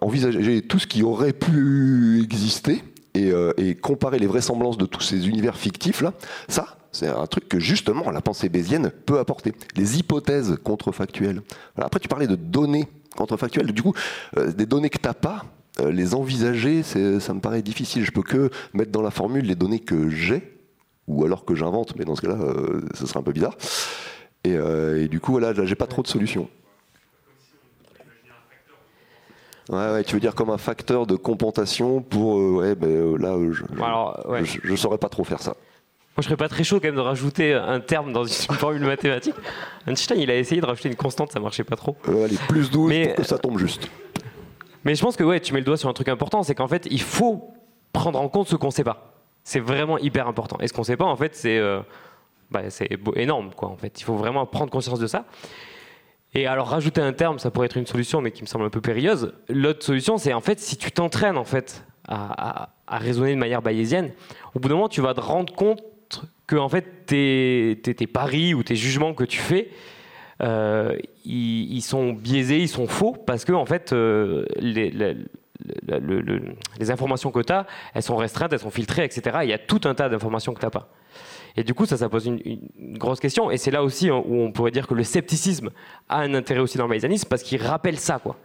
envisager tout ce qui aurait pu exister et, comparer les vraisemblances de tous ces univers fictifs là, ça, c'est un truc que justement la pensée bézienne peut apporter. Les hypothèses contrefactuelles. Après, tu parlais de données contrefactuelles. Du coup, euh, des données que tu n'as pas, euh, les envisager, ça me paraît difficile. Je peux que mettre dans la formule les données que j'ai, ou alors que j'invente, mais dans ce cas-là, euh, ce serait un peu bizarre. Et, du coup, voilà, j'ai pas trop de solutions. Ouais, ouais, tu veux dire comme un facteur de compensation pour. ouais, ben, là, je, ne saurais pas trop faire ça. Moi, je serais pas très chaud quand même de rajouter un terme dans une formule mathématique. Einstein, il a essayé de rajouter une constante, ça marchait pas trop. Euh, allez, plus 12 mais, pour que ça tombe juste. Mais je pense que ouais, tu mets le doigt sur un truc important, c'est qu'en fait, il faut prendre en compte ce qu'on sait pas. C'est vraiment hyper important. Et ce qu'on sait pas, en fait, c'est euh, bah, c'est énorme, quoi, en fait. Il faut vraiment prendre conscience de ça. Et alors rajouter un terme, ça pourrait être une solution, mais qui me semble un peu périlleuse. L'autre solution, c'est en fait si tu t'entraînes en fait à, raisonner de manière bayésienne, au bout d'un moment, tu vas te rendre compte que en fait tes, tes, paris ou tes jugements que tu fais, euh, ils, sont biaisés, ils sont faux, parce que en fait euh, les, les, informations que tu as, elles sont restreintes, elles sont filtrées, etc. Il y a tout un tas d'informations que tu n'as pas. Et du coup, ça, ça pose une, grosse question. Et c'est là aussi hein, où on pourrait dire que le scepticisme a un intérêt aussi dans le bayésianisme, parce qu'il rappelle ça, quoi.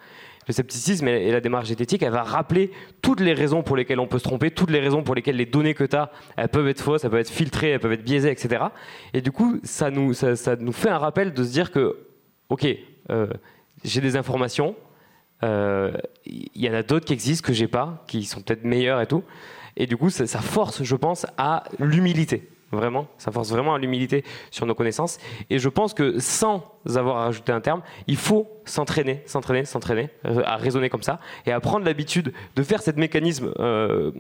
Le scepticisme et la démarche éthique, elle va rappeler toutes les raisons pour lesquelles on peut se tromper, toutes les raisons pour lesquelles les données que tu as, elles peuvent être fausses, elles peuvent être filtrées, elles peuvent être biaisées, etc. Et du coup, ça nous, ça, nous fait un rappel de se dire que, OK, euh, j'ai des informations, il euh, y en a d'autres qui existent que j'ai pas, qui sont peut-être meilleures et tout. Et du coup, ça force, je pense, à l'humilité. Vraiment, ça force vraiment à l'humilité sur nos connaissances. Et je pense que sans avoir à rajouter un terme, il faut s'entraîner, s'entraîner, s'entraîner euh, à raisonner comme ça et à prendre l'habitude de faire cette mécanisme euh,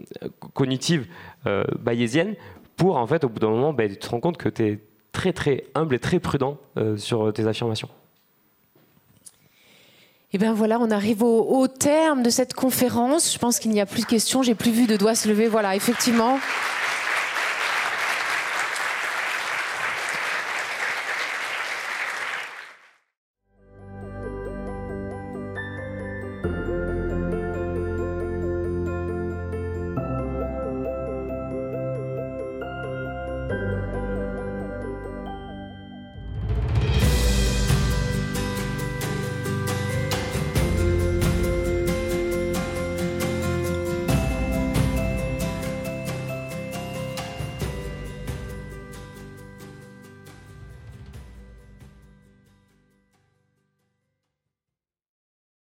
cognitive euh, bayésienne pour, en fait, au bout d'un moment, ben, tu te rends compte que tu es très, très humble et très prudent sur tes affirmations. Et bien voilà, on arrive au, au terme de cette conférence. Je pense qu'il n'y a plus de questions. J'ai plus vu de doigts se lever. Voilà, effectivement.